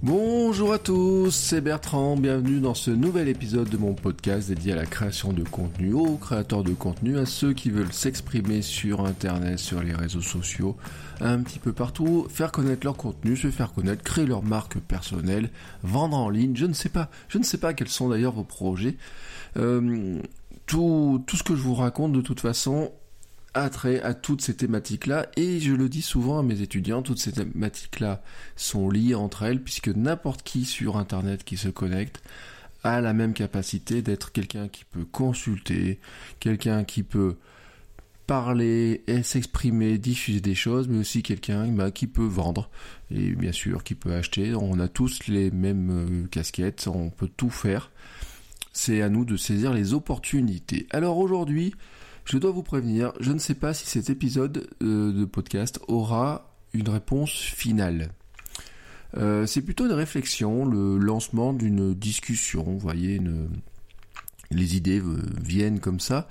Bonjour à tous, c'est Bertrand, bienvenue dans ce nouvel épisode de mon podcast dédié à la création de contenu, aux créateurs de contenu, à ceux qui veulent s'exprimer sur internet, sur les réseaux sociaux, un petit peu partout, faire connaître leur contenu, se faire connaître, créer leur marque personnelle, vendre en ligne, je ne sais pas, je ne sais pas quels sont d'ailleurs vos projets. Euh, tout, tout ce que je vous raconte de toute façon trait à toutes ces thématiques-là, et je le dis souvent à mes étudiants, toutes ces thématiques-là sont liées entre elles, puisque n'importe qui sur Internet qui se connecte a la même capacité d'être quelqu'un qui peut consulter, quelqu'un qui peut parler et s'exprimer, diffuser des choses, mais aussi quelqu'un bah, qui peut vendre et bien sûr qui peut acheter. On a tous les mêmes euh, casquettes, on peut tout faire. C'est à nous de saisir les opportunités. Alors aujourd'hui, je dois vous prévenir, je ne sais pas si cet épisode euh, de podcast aura une réponse finale. Euh, c'est plutôt une réflexion, le lancement d'une discussion, vous voyez, les idées euh, viennent comme ça,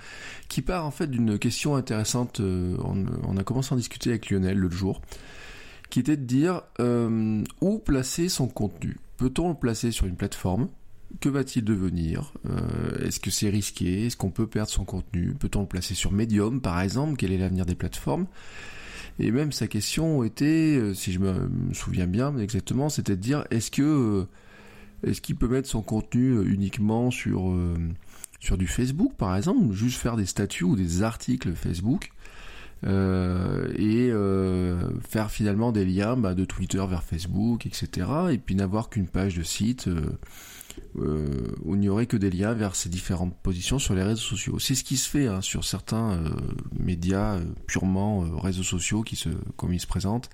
qui part en fait d'une question intéressante, on, a commencé à en discuter avec Lionel l'autre jour, qui était de dire où placer son contenu? Peut-on le placer sur une plateforme? Que va-t-il devenir euh, Est-ce que c'est risqué Est-ce qu'on peut perdre son contenu Peut-on le placer sur Medium, par exemple Quel est l'avenir des plateformes Et même sa question était, euh, si je me, souviens bien exactement, c'était de dire est-ce que euh, est-ce qu'il peut mettre son contenu uniquement sur sur du Facebook, par exemple, juste faire des statuts ou des articles Facebook et faire finalement des liens bah, de Twitter vers Facebook, etc. Et puis n'avoir qu'une page de site où il n'y aurait que des liens vers ces différentes positions sur les réseaux sociaux. C'est ce qui se fait hein, sur certains euh, médias euh, purement réseaux sociaux qui se, comme ils se présentent.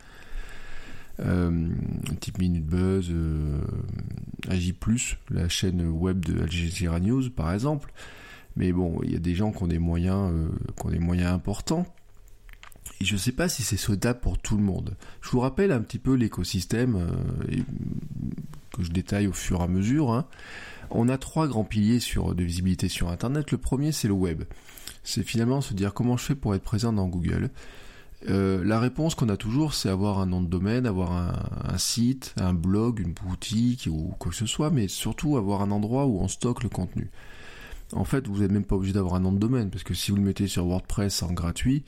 type Minute Buzz, AJ+, la chaîne web de Al Jazeera News par exemple. Mais bon, il y a des gens qui ont des moyens, qui ont des moyens importants. Et je ne sais pas si c'est souhaitable pour tout le monde. Je vous rappelle un petit peu l'écosystème que je détaille au fur et à mesure. Hein. On a trois grands piliers sur, de visibilité sur Internet. Le premier, c'est le web. C'est finalement se dire comment je fais pour être présent dans Google. Euh, la réponse qu'on a toujours, c'est avoir un nom de domaine, avoir un, site, un blog, une boutique ou quoi que ce soit, mais surtout avoir un endroit où on stocke le contenu. En fait, vous n'êtes même pas obligé d'avoir un nom de domaine, parce que si vous le mettez sur WordPress en gratuit,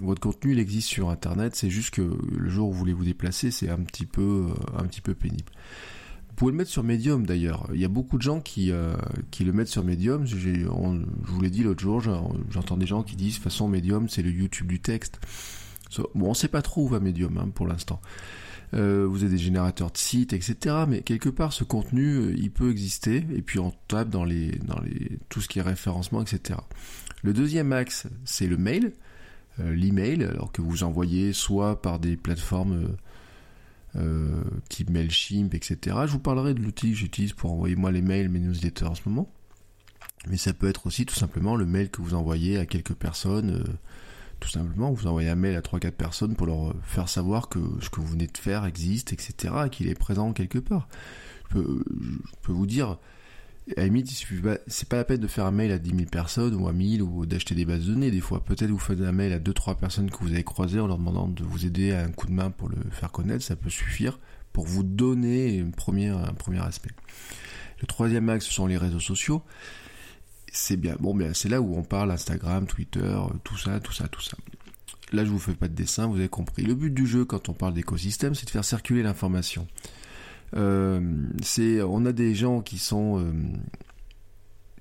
votre contenu il existe sur Internet. C'est juste que le jour où vous voulez vous déplacer, c'est un petit peu, euh, un petit peu pénible. Pouvez le mettre sur Medium d'ailleurs. Il y a beaucoup de gens qui, euh, qui le mettent sur Medium. je vous l'ai dit l'autre jour, j'entends des gens qui disent de toute façon Medium c'est le YouTube du texte. Bon, on sait pas trop où va Medium hein, pour l'instant. Euh, vous avez des générateurs de sites, etc. Mais quelque part, ce contenu, euh, il peut exister. Et puis on tape dans les, dans les, tout ce qui est référencement, etc. Le deuxième axe, c'est le mail, l'email, alors que vous envoyez soit par des plateformes euh, type Mailchimp, etc. Je vous parlerai de l'outil que j'utilise pour envoyer moi les mails, mes newsletters en ce moment. Mais ça peut être aussi tout simplement le mail que vous envoyez à quelques personnes. Euh, tout simplement, vous envoyez un mail à 3-4 personnes pour leur faire savoir que ce que vous venez de faire existe, etc. et qu'il est présent quelque part. je peux vous dire, à la limite, c'est pas la peine de faire un mail à 10 000 personnes ou à 1000 ou d'acheter des bases de données. Des fois, peut-être vous faites un mail à 2-3 personnes que vous avez croisées en leur demandant de vous aider à un coup de main pour le faire connaître. Ça peut suffire pour vous donner un premier aspect. Le troisième axe, ce sont les réseaux sociaux. C'est bien, bon, bien, c'est là où on parle Instagram, Twitter, tout ça, tout ça, tout ça. Là, je vous fais pas de dessin, vous avez compris. Le but du jeu, quand on parle d'écosystème, c'est de faire circuler l'information. Euh, c'est, on a des gens qui sont euh,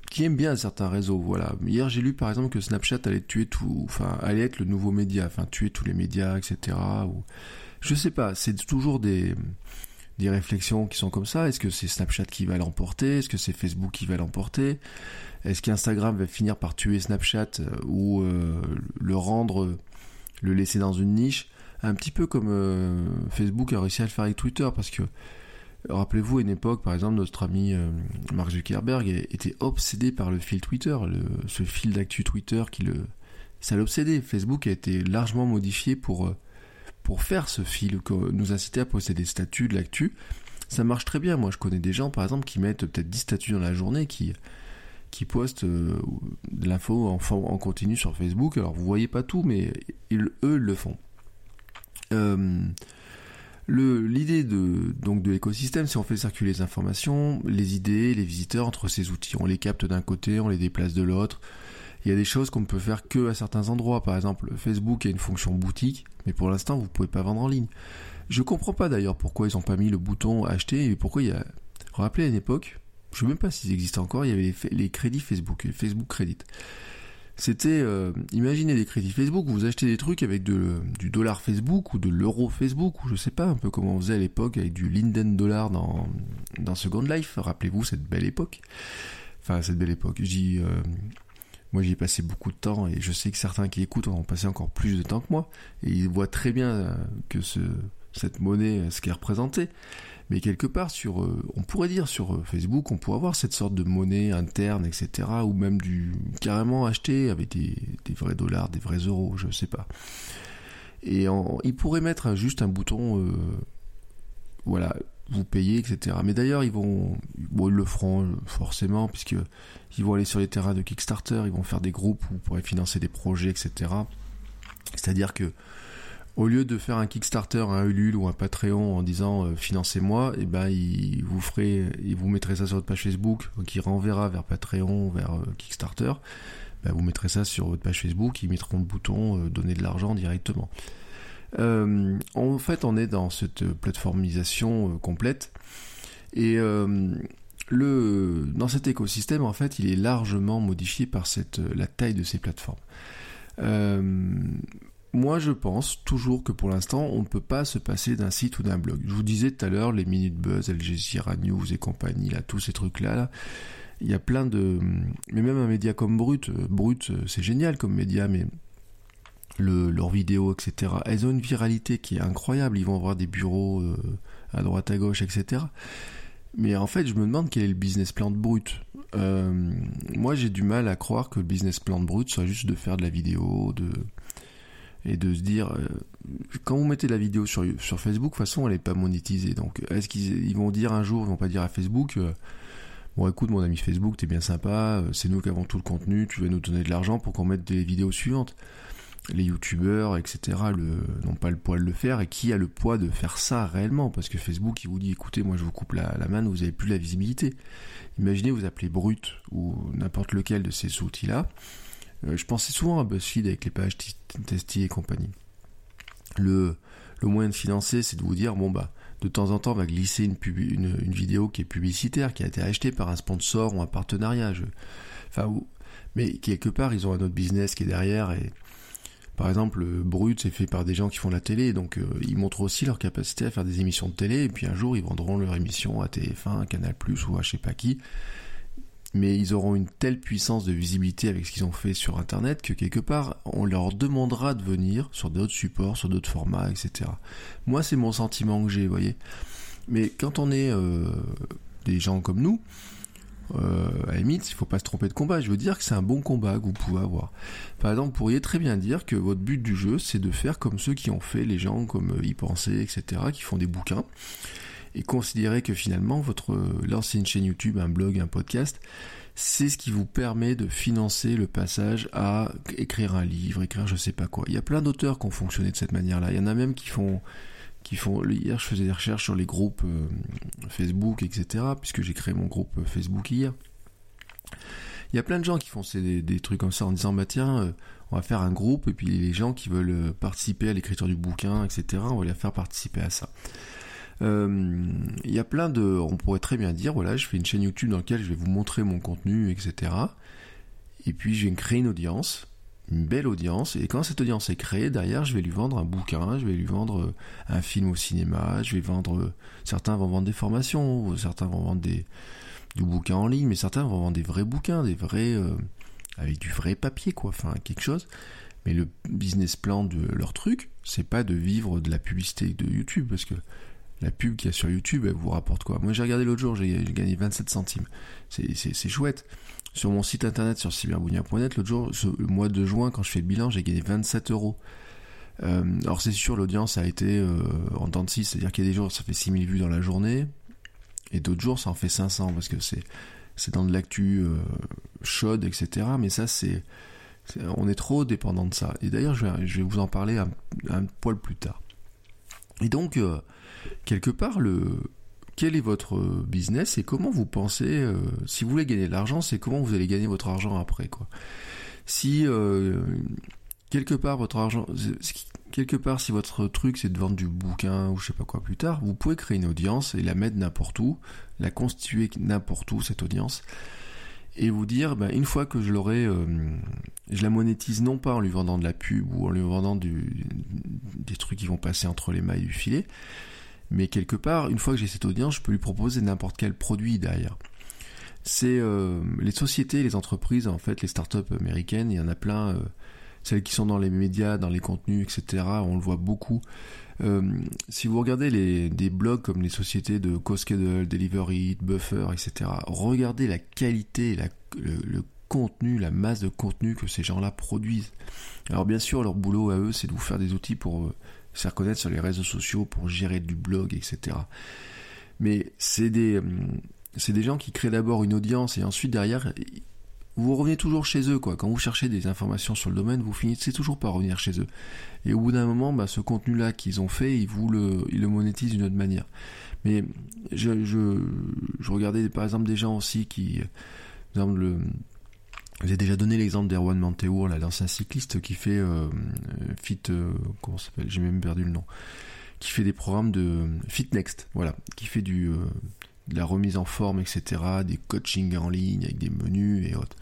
qui aiment bien certains réseaux. Voilà. Hier, j'ai lu par exemple que Snapchat allait tuer tout, enfin, allait être le nouveau média, enfin, tuer tous les médias, etc. Ou, je sais pas. C'est toujours des réflexions qui sont comme ça. Est-ce que c'est Snapchat qui va l'emporter? Est-ce que c'est Facebook qui va l'emporter? Est-ce qu'Instagram va finir par tuer Snapchat euh, ou le rendre, le laisser dans une niche? Un petit peu comme Facebook a réussi à le faire avec Twitter, parce que Rappelez-vous, à une époque, par exemple, notre ami euh, Mark Zuckerberg était obsédé par le fil Twitter, ce fil d'actu Twitter qui le, ça l'obsédait. Facebook a été largement modifié pour euh, faire ce fil, nous inciter à posséder des statuts de l'actu. Ça marche très bien. Moi, je connais des gens, par exemple, qui mettent peut-être 10 statuts dans la journée, qui qui postent euh, de l'info en, continu sur Facebook. Alors, vous voyez pas tout, mais ils, eux le font. L'idée de donc de l'écosystème, c'est on fait circuler les informations, les idées, les visiteurs entre ces outils. On les capte d'un côté, on les déplace de l'autre. Il y a des choses qu'on ne peut faire que à certains endroits. Par exemple, Facebook a une fonction boutique, mais pour l'instant, vous pouvez pas vendre en ligne. Je comprends pas d'ailleurs pourquoi ils ont pas mis le bouton acheter et pourquoi il y a. Rappelez à une époque, je sais même pas s'ils existent encore, il y avait les, crédits Facebook, Facebook Credit. C'était, euh, imaginez des crédits Facebook, vous achetez des trucs avec du dollar Facebook ou de l'euro Facebook ou je sais pas un peu comment on faisait à l'époque avec du Linden dollar dans, Second Life. Rappelez-vous cette belle époque. Enfin, cette belle époque. J'y, euh, moi, j'y ai passé beaucoup de temps et je sais que certains qui écoutent en ont passé encore plus de temps que moi et ils voient très bien euh, que ce, cette monnaie, ce qu'elle représentait. Mais quelque part, sur, euh, on pourrait dire sur euh, Facebook, on pourrait avoir cette sorte de monnaie interne, etc. Ou même du carrément acheté avec des, vrais dollars, des vrais euros, je sais pas. Et ils pourraient mettre juste un bouton, euh, voilà, vous payez, etc. Mais d'ailleurs, ils vont, le feront forcément, puisque ils vont aller sur les terrains de Kickstarter, ils vont faire des groupes où vous pourrez financer des projets, etc. C'est-à-dire que au lieu de faire un Kickstarter, un Ulule ou un Patreon en disant euh, financez-moi, et eh ben il vous ferez, ça sur votre page Facebook, qui renverra vers Patreon, vers euh, Kickstarter. Ben, vous mettrez ça sur votre page Facebook, ils mettront le bouton euh, donner de l'argent directement. en fait, on est dans cette plateformisation complète et le dans cet écosystème, en fait, il est largement modifié par la taille de ces plateformes. Moi, je pense toujours que pour l'instant, on ne peut pas se passer d'un site ou d'un blog. Je vous disais tout à l'heure, les minutes buzz, Al Jazeera News et compagnie, là, tous ces trucs-là, il y a plein de... Mais même un média comme Brut, euh, Brut, euh, c'est génial comme média, mais le, leurs vidéos, etc., elles ont une viralité qui est incroyable. Ils vont avoir des bureaux euh, à droite, à gauche, etc. Mais en fait, je me demande quel est le business plan de Brut. moi, j'ai du mal à croire que le business plan de Brut soit juste de faire de la vidéo, de et de se dire euh, quand vous mettez la vidéo sur sur Facebook de toute façon elle est pas monétisée. Donc est-ce qu'ils vont dire un jour ils vont pas dire à Facebook euh, bon écoute mon ami Facebook t'es bien sympa euh, c'est nous qui avons tout le contenu tu vas nous donner de l'argent pour qu'on mette des vidéos suivantes les youtubeurs etc n'ont pas le poids de le faire. Et qui a le poids de faire ça réellement? Parce que Facebook il vous dit écoutez moi je vous coupe la, la main vous avez plus la visibilité imaginez vous appelez Brut ou n'importe lequel de ces outils là euh, je pensais souvent à BuzzFeed avec les pages Testy et compagnie. Le, moyen de financer, c'est de vous dire, bon bah, de temps en temps, on va glisser une, vidéo qui est publicitaire, qui a été achetée par un sponsor ou un partenariat. enfin, mais quelque part, ils ont un autre business qui est derrière et par exemple, Brut, c'est fait par des gens qui font la télé, donc euh, ils montrent aussi leur capacité à faire des émissions de télé, et puis un jour, ils vendront leur émission à TF1, à Canal+, ou à je sais pas qui, mais ils auront une telle puissance de visibilité avec ce qu'ils ont fait sur Internet que quelque part, on leur demandera de venir sur d'autres supports, sur d'autres formats, etc. Moi, c'est mon sentiment que j'ai, vous voyez. Mais quand on est euh, des gens comme nous, euh, à la limite, il faut pas se tromper de combat. Je veux dire que c'est un bon combat que vous pouvez avoir. Par exemple, vous pourriez très bien dire que votre but du jeu, c'est de faire comme ceux qui ont fait, les gens comme y penser, etc., qui font des bouquins et considérez que finalement votre lancer une chaîne YouTube, un blog, un podcast, c'est ce qui vous permet de financer le passage à écrire un livre, écrire je sais pas quoi. Il y a plein d'auteurs qui ont fonctionné de cette manière-là. Il y en a même qui font qui font hier je faisais des recherches sur les groupes euh, Facebook etc puisque j'ai créé mon groupe euh, Facebook hier il y a plein de gens qui font des, des trucs comme ça en disant bah tiens euh, on va faire un groupe et puis les gens qui veulent participer à l'écriture du bouquin etc on va les faire participer à ça euh, il y a plein de, on pourrait très bien dire, voilà, je fais une chaîne YouTube dans laquelle je vais vous montrer mon contenu, etc. Et puis je vais créer une audience, une belle audience, et quand cette audience est créée, derrière, je vais lui vendre un bouquin, je vais lui vendre euh, un film au cinéma, je vais vendre, euh, certains vont vendre des formations, certains vont vendre des, du bouquin en ligne, mais certains vont vendre des vrais bouquins, des vrais, avec du vrai papier, quoi, enfin, quelque chose. Mais le business plan de leur truc, c'est pas de vivre de la publicité de YouTube, parce que la pub qu'il y a sur YouTube, elle vous rapporte quoi? Moi j'ai regardé l'autre jour, j'ai gagné 27 centimes. C'est chouette. Sur mon site internet sur cyberbounia.net, l'autre jour, le mois de juin, quand je fais le bilan, j'ai gagné 27 euros. Euh, alors c'est sûr, l'audience a été euh, en temps de 6, c'est-à-dire qu'il y a des jours ça fait 6000 vues dans la journée, et d'autres jours ça en fait 500, parce que c'est c'est dans de l'actu euh, chaude, etc. Mais ça c'est on est trop dépendant de ça. Et d'ailleurs je vais, vous en parler un poil plus tard. Et donc quelque part le quel est votre business et comment vous pensez si vous voulez gagner de l'argent, c'est comment vous allez gagner votre argent après quoi. Si quelque part votre argent, quelque part si votre truc c'est de vendre du bouquin ou je sais pas quoi plus tard, vous pouvez créer une audience et la mettre n'importe où, la constituer n'importe où cette audience et vous dire ben, une fois que je l'aurai, euh, je la monétise non pas en lui vendant de la pub ou en lui vendant du, des trucs qui vont passer entre les mailles du filet, mais quelque part une fois que j'ai cette audience, je peux lui proposer n'importe quel produit derrière. C'est euh, les sociétés, les entreprises, en fait, les startups américaines, il y en a plein. Euh, celles qui sont dans les médias, dans les contenus, etc. On le voit beaucoup. Euh, si vous regardez des blogs comme les sociétés de CoSchedule, Delivery, Buffer, etc., regardez la qualité, le, contenu, la masse de contenu que ces gens-là produisent. Alors bien sûr, leur boulot à eux, c'est de vous faire des outils pour se faire connaître sur les réseaux sociaux, pour gérer du blog, etc. Mais c'est des, euh, c'est des gens qui créent d'abord une audience et ensuite derrière, vous revenez toujours chez eux, quoi. Quand vous cherchez des informations sur le domaine, vous finissez toujours par revenir chez eux. Et au bout d'un moment, bah, ce contenu-là qu'ils ont fait, ils vous le, ils le monétisent d'une autre manière. Mais je, je, je, regardais par exemple des gens aussi qui, par exemple, le, j'ai déjà donné l'exemple d'Erwan Manteour, l'ancien cycliste qui fait euh, Fit, euh, comment s'appelle? J'ai même perdu le nom. Qui fait des programmes de Fit Next, voilà, qui fait du euh, de la remise en forme, etc., des coachings en ligne avec des menus et autres.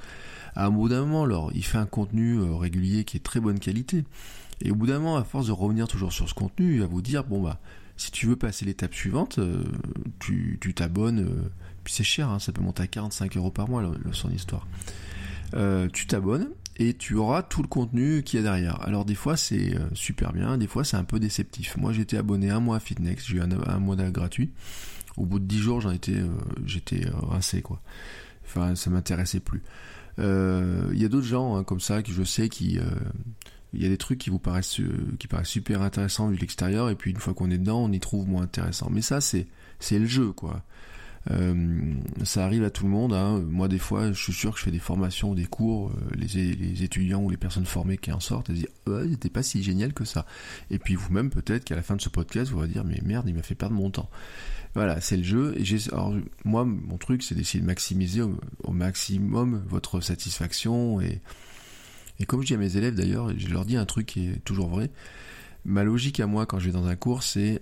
À un bout d'un moment, alors, il fait un contenu euh, régulier qui est très bonne qualité. Et au bout d'un moment, à force de revenir toujours sur ce contenu, il va vous dire, bon bah, si tu veux passer l'étape suivante, euh, tu t'abonnes, euh, puis c'est cher, hein, ça peut monter à 45 euros par mois, son histoire. Tu t'abonnes et tu auras tout le contenu qu'il y a derrière. Alors des fois c'est super bien, des fois c'est un peu déceptif. Moi j'étais abonné un mois à Fitnex, j'ai eu un, un mois gratuit au bout de dix jours, j'en étais, euh, j'étais euh, rincé quoi. Enfin, ça m'intéressait plus. Euh, il y a d'autres gens hein, comme ça que je sais qui il y a des trucs qui vous paraissent qui paraissent super intéressants vu l'extérieur et puis une fois qu'on est dedans on y trouve moins intéressant mais ça c'est c'est le jeu quoi euh, ça arrive à tout le monde. Hein. Moi, des fois, je suis sûr que je fais des formations, des cours, euh, les, étudiants ou les personnes formées qui en sortent, elles disent ouais, c'était pas si génial que ça. Et puis vous-même, peut-être qu'à la fin de ce podcast, vous allez dire mais merde, il m'a fait perdre mon temps. Voilà, c'est le jeu. Moi, mon truc, c'est d'essayer de maximiser au, au, maximum votre satisfaction. Et, et comme je dis à mes élèves d'ailleurs, je leur dis un truc qui est toujours vrai. Ma logique à moi, quand je vais dans un cours, c'est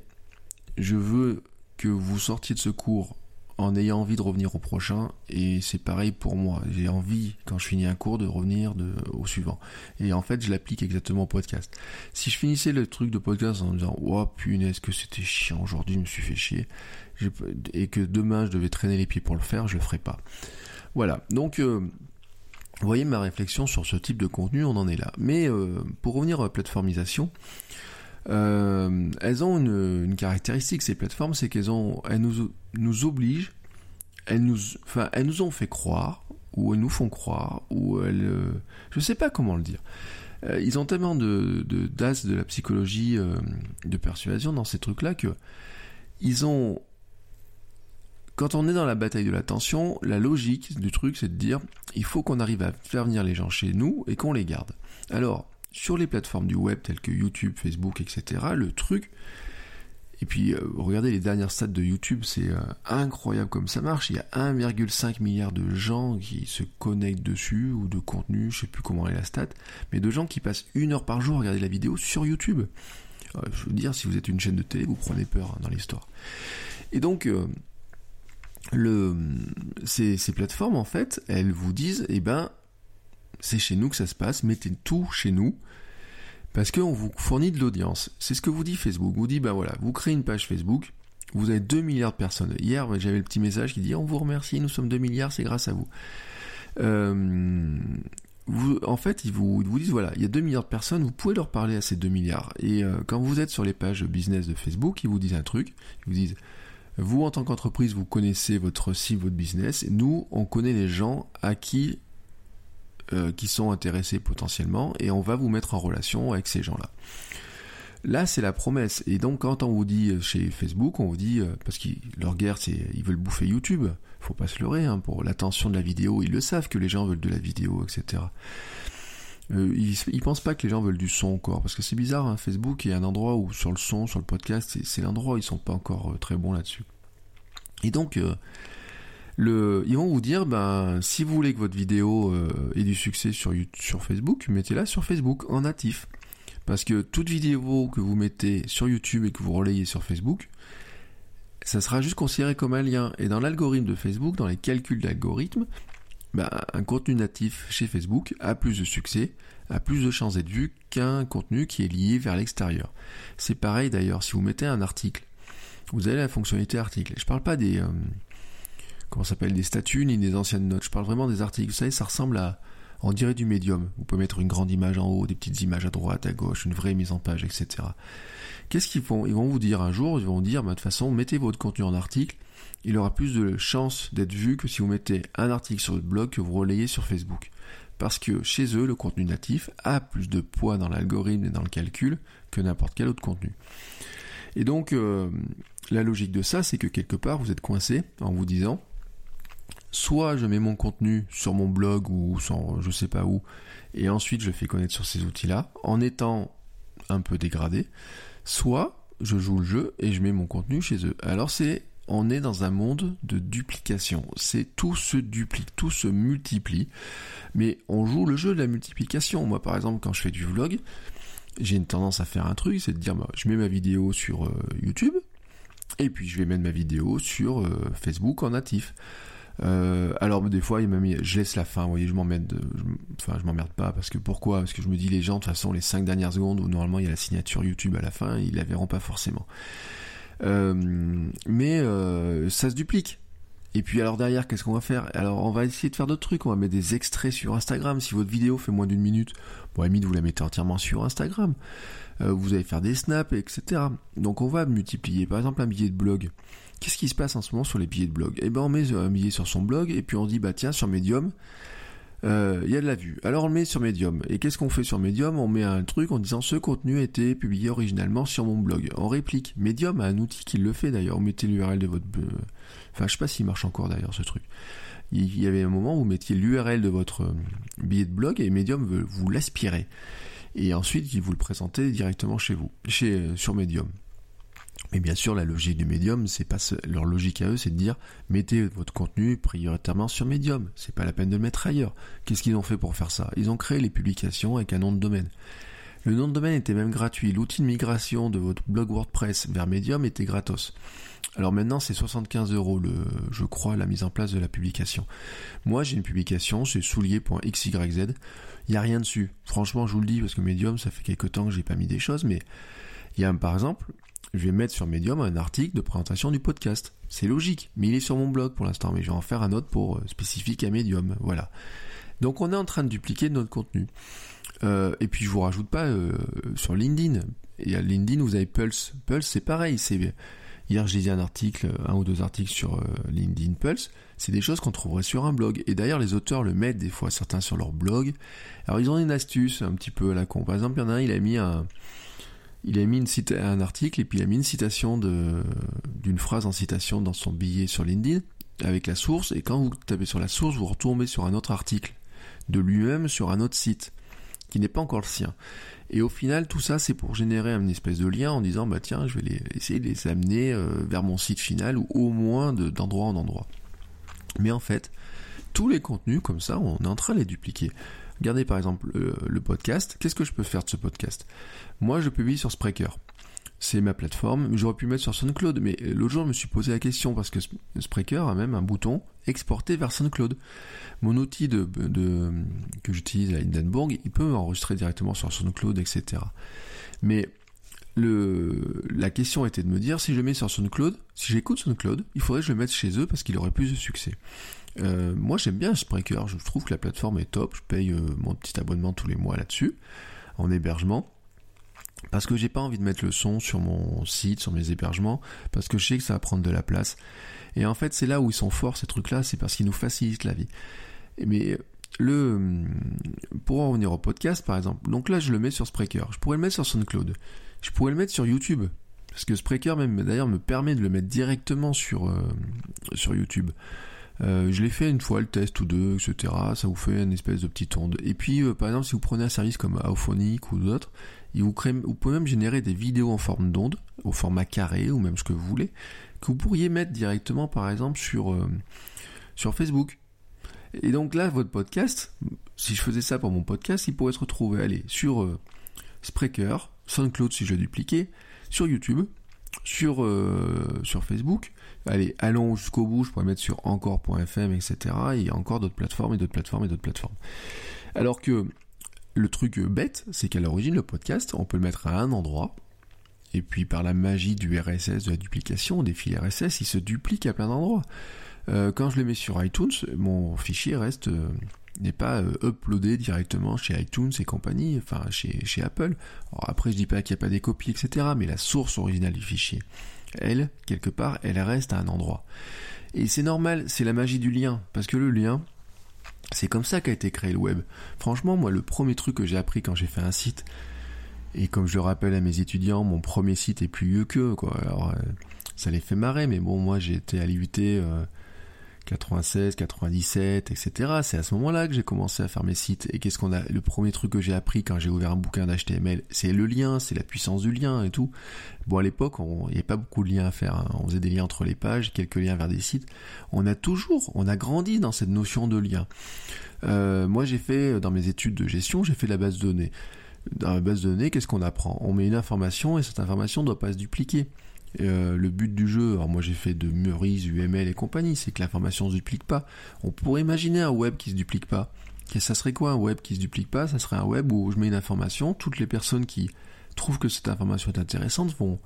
je veux que vous sortiez de ce cours en ayant envie de revenir au prochain et c'est pareil pour moi. J'ai envie quand je finis un cours de revenir au suivant. Et en fait je l'applique exactement au podcast. Si je finissais le truc de podcast en disant oh punaise que c'était chiant aujourd'hui je me suis fait chier et que demain je devais traîner les pieds pour le faire je le ferai pas. Voilà. Donc euh, vous voyez ma réflexion sur ce type de contenu on en est là. Mais euh, pour revenir à la plateformisation euh, elles ont une, caractéristique ces plateformes, c'est qu'elles nous, obligent, elles nous, enfin, elles nous ont fait croire, ou elles nous font croire, ou elles, euh, je sais pas comment le dire. Euh, ils ont tellement de, de d'as de la psychologie euh, de persuasion dans ces trucs-là que ils ont quand on est dans la bataille de l'attention, la logique du truc, c'est de dire, il faut qu'on arrive à faire venir les gens chez nous et qu'on les garde. Alors, sur les plateformes du web telles que YouTube, Facebook, etc., le truc, et puis euh, regardez les dernières stats de YouTube, c'est euh, incroyable comme ça marche. Il y a 1,5 milliard de gens qui se connectent dessus, ou de contenu, je sais plus comment est la stat, mais de gens qui passent une heure par jour à regarder la vidéo sur YouTube. Euh, je veux dire, si vous êtes une chaîne de télé, vous prenez peur hein, dans l'histoire. Et donc, ces, ces, plateformes, en fait, elles vous disent, eh ben, c'est chez nous que ça se passe, mettez tout chez nous, parce qu'on vous fournit de l'audience. C'est ce que vous dit Facebook. Vous dit, ben voilà, vous créez une page Facebook, vous avez 2 milliards de personnes. Hier, j'avais le petit message qui dit, on vous remercie, nous sommes 2 milliards, c'est grâce à vous. Euh, en fait, ils vous, disent voilà, il y a 2 milliards de personnes, vous pouvez leur parler à ces 2 milliards. Et euh, quand vous êtes sur les pages business de Facebook, ils vous disent un truc, ils vous disent vous en tant qu'entreprise, vous connaissez votre cible, votre business, nous, on connaît les gens à qui euh, qui sont intéressés potentiellement, et on va vous mettre en relation avec ces gens-là. Là, c'est la promesse. Et donc, quand on vous dit euh, chez Facebook, on vous dit, euh, parce que leur guerre, c'est, ils veulent bouffer YouTube. Faut pas se leurrer, hein, pour l'attention de la vidéo. Ils le savent que les gens veulent de la vidéo, etc. Ils, ils pensent pas que les gens veulent du son encore, parce que c'est bizarre, hein, Facebook est un endroit où sur le son, sur le podcast, c'est, l'endroit où ils sont pas encore très bons là-dessus. Et donc, le, ils vont vous dire, ben, si vous voulez que votre vidéo ait du succès sur, sur Facebook, mettez-la sur Facebook en natif. Parce que toute vidéo que vous mettez sur YouTube et que vous relayez sur Facebook, ça sera juste considéré comme un lien. Et dans l'algorithme de Facebook, dans les calculs d'algorithme, bah, un contenu natif chez Facebook a plus de succès, a plus de chances d'être vu qu'un contenu qui est lié vers l'extérieur. C'est pareil d'ailleurs, si vous mettez un article, vous avez la fonctionnalité article. Je parle pas des euh, comment s'appelle des statuts ni des anciennes notes. Je parle vraiment des articles. Vous savez, ça ressemble à on dirait du médium. Vous pouvez mettre une grande image en haut, des petites images à droite, à gauche, une vraie mise en page, etc. Qu'est-ce qu'ils font? Ils vont vous dire un jour, ils vont dire, bah, de toute façon, mettez votre contenu en article. Il aura plus de chances d'être vu que si vous mettez un article sur votre blog que vous relayez sur Facebook. Parce que chez eux, le contenu natif a plus de poids dans l'algorithme et dans le calcul que n'importe quel autre contenu. Et donc, euh, la logique de ça, c'est que quelque part, vous êtes coincé en vous disant, soit je mets mon contenu sur mon blog ou sur je sais pas où, et ensuite je fais connaître sur ces outils-là, en étant un peu dégradé, soit je joue le jeu et je mets mon contenu chez eux. Alors c'est on est dans un monde de duplication. C'est tout se duplique, tout se multiplie. Mais on joue le jeu de la multiplication. Moi, par exemple, quand je fais du vlog, j'ai une tendance à faire un truc, c'est de dire, bah, je mets ma vidéo sur euh, YouTube, et puis je vais mettre ma vidéo sur euh, Facebook en natif. Euh, alors des fois, il mis, je laisse la fin. Vous voyez, je m'emmerde, je m'emmerde pas parce que pourquoi? Parce que je me dis les gens, de toute façon, les 5 dernières secondes où normalement il y a la signature YouTube à la fin, ils la verront pas forcément. Euh, mais euh, ça se duplique. Et puis alors derrière, qu'est-ce qu'on va faire? Alors on va essayer de faire d'autres trucs. On va mettre des extraits sur Instagram. Si votre vidéo fait moins d'une minute, bon, vous la mettez entièrement sur Instagram. vous allez faire des snaps, etc. Donc on va multiplier. Par exemple, un billet de blog. Qu'est-ce qui se passe en ce moment sur les billets de blog? Eh ben on met un billet sur son blog et puis on dit bah tiens sur Medium euh, il y a de la vue. Alors on le met sur Medium. Et qu'est-ce qu'on fait sur Medium? On met un truc en disant ce contenu a été publié originalement sur mon blog. On réplique. Medium a un outil qui le fait d'ailleurs. Vous mettez l'URL de votre... Enfin je sais pas s'il marche encore d'ailleurs ce truc. Il y avait un moment où vous mettiez l'URL de votre euh, billet de blog et Medium veut vous l'aspirer. Et ensuite il vous le présentez directement chez vous, chez, euh, sur Medium. Mais bien sûr, la logique du médium, c'est pas leur logique à eux, c'est de dire mettez votre contenu prioritairement sur Medium. C'est pas la peine de le mettre ailleurs. Qu'est-ce qu'ils ont fait pour faire ça? Ils ont créé les publications avec un nom de domaine. Le nom de domaine était même gratuit. L'outil de migration de votre blog WordPress vers Medium était gratos. Alors maintenant, c'est 75 euros, je crois, la mise en place de la publication. Moi, j'ai une publication, c'est soulier.xyz. Il n'y a rien dessus. Franchement, je vous le dis, parce que Medium, ça fait quelques temps que j'ai pas mis des choses, mais il y a, par exemple, je vais mettre sur Medium un article de présentation du podcast. C'est logique, mais il est sur mon blog pour l'instant, mais je vais en faire un autre pour euh, spécifique à Medium. Voilà. Donc on est en train de dupliquer notre contenu. Euh, et puis je vous rajoute pas euh, sur LinkedIn. Et à LinkedIn, vous avez Pulse. Pulse, c'est pareil. C'est hier j'ai dit un article, un ou deux articles sur LinkedIn Pulse. C'est des choses qu'on trouverait sur un blog. Et d'ailleurs, les auteurs le mettent des fois certains sur leur blog. Alors ils ont une astuce un petit peu à la con. Par exemple, il y en a un, il a mis un il a mis un article et puis il a mis une citation d'une phrase en citation dans son billet sur LinkedIn avec la source et quand vous tapez sur la source, vous retombez sur un autre article de lui-même sur un autre site qui n'est pas encore le sien. Et au final, tout ça, c'est pour générer une espèce de lien en disant, bah tiens, je vais essayer de les amener euh, vers mon site final ou au moins d'endroit en endroit. Mais en fait, tous les contenus comme ça, on est en train de les dupliquer. Regardez par exemple le, podcast. Qu'est-ce que je peux faire de ce podcast? Moi, je publie sur Spreaker. C'est ma plateforme. J'aurais pu mettre sur SoundCloud, mais l'autre jour, je me suis posé la question parce que Spreaker a même un bouton exporter vers SoundCloud. Mon outil que j'utilise à Hindenburg, il peut enregistrer directement sur SoundCloud, etc. Mais la question était de me dire si je mets sur SoundCloud, si j'écoute SoundCloud, il faudrait que je le mette chez eux parce qu'il aurait plus de succès. Euh, moi j'aime bien Spreaker, je trouve que la plateforme est top, je paye euh, mon petit abonnement tous les mois là-dessus, en hébergement. Parce que j'ai pas envie de mettre le son sur mon site, sur mes hébergements, parce que je sais que ça va prendre de la place. Et en fait, c'est là où ils sont forts, ces trucs-là, c'est parce qu'ils nous facilitent la vie. Mais le, pour en revenir au podcast, par exemple, donc là, je le mets sur Spreaker. Je pourrais le mettre sur SoundCloud. Je pourrais le mettre sur YouTube. Parce que Spreaker, même, d'ailleurs, me permet de le mettre directement sur, euh, sur YouTube. Euh, je l'ai fait une fois le test ou deux, etc. Ça vous fait une espèce de petite onde. Et puis, euh, par exemple, si vous prenez un service comme Auphonic ou d'autres, vous, pouvez même générer des vidéos en forme d'onde, au format carré ou même ce que vous voulez, que vous pourriez mettre directement, par exemple, sur, euh, sur Facebook. Et donc là, votre podcast, si je faisais ça pour mon podcast, il pourrait se retrouver, allez, sur Spreaker, SoundCloud si je le dupliquais, sur YouTube, sur, sur Facebook, allez, allons jusqu'au bout, je pourrais mettre sur encore.fm, etc. il y a encore d'autres plateformes et d'autres plateformes et d'autres plateformes. Alors que le truc bête, c'est qu'à l'origine, le podcast, on peut le mettre à un endroit, et puis par la magie du RSS, de la duplication, des fils RSS, il se duplique à plein d'endroits. Euh, quand je le mets sur iTunes, mon fichier reste euh, n'est pas euh, uploadé directement chez iTunes et compagnie, enfin chez, chez Apple. Alors après, je dis pas qu'il n'y a pas des copies, etc. Mais la source originale du fichier, elle, quelque part, elle reste à un endroit. Et c'est normal, c'est la magie du lien, parce que le lien, c'est comme ça qu'a été créé le web. Franchement, moi, le premier truc que j'ai appris quand j'ai fait un site, et comme je le rappelle à mes étudiants, mon premier site est plus vieux qu'eux, quoi. Alors, euh, ça les fait marrer, mais bon, moi, j'ai été à l'IUT, euh, 96, 97, etc. C'est à ce moment-là que j'ai commencé à faire mes sites. Et qu'est-ce qu'on a Le premier truc que j'ai appris quand j'ai ouvert un bouquin d'HTML, c'est le lien, c'est la puissance du lien et tout. Bon, à l'époque, il n'y avait pas beaucoup de liens à faire. Hein. On faisait des liens entre les pages, quelques liens vers des sites. On a toujours, on a grandi dans cette notion de lien. Euh, moi, j'ai fait dans mes études de gestion, j'ai fait la base de données. Dans la base de données, qu'est-ce qu'on apprend? On met une information et cette information ne doit pas se dupliquer. Euh, le but du jeu, alors moi j'ai fait de Meurice, UML et compagnie, c'est que l'information ne se duplique pas. On pourrait imaginer un web qui se duplique pas. Et ça serait quoi un web qui se duplique pas? Ça serait un web où je mets une information, toutes les personnes qui trouvent que cette information est intéressante vont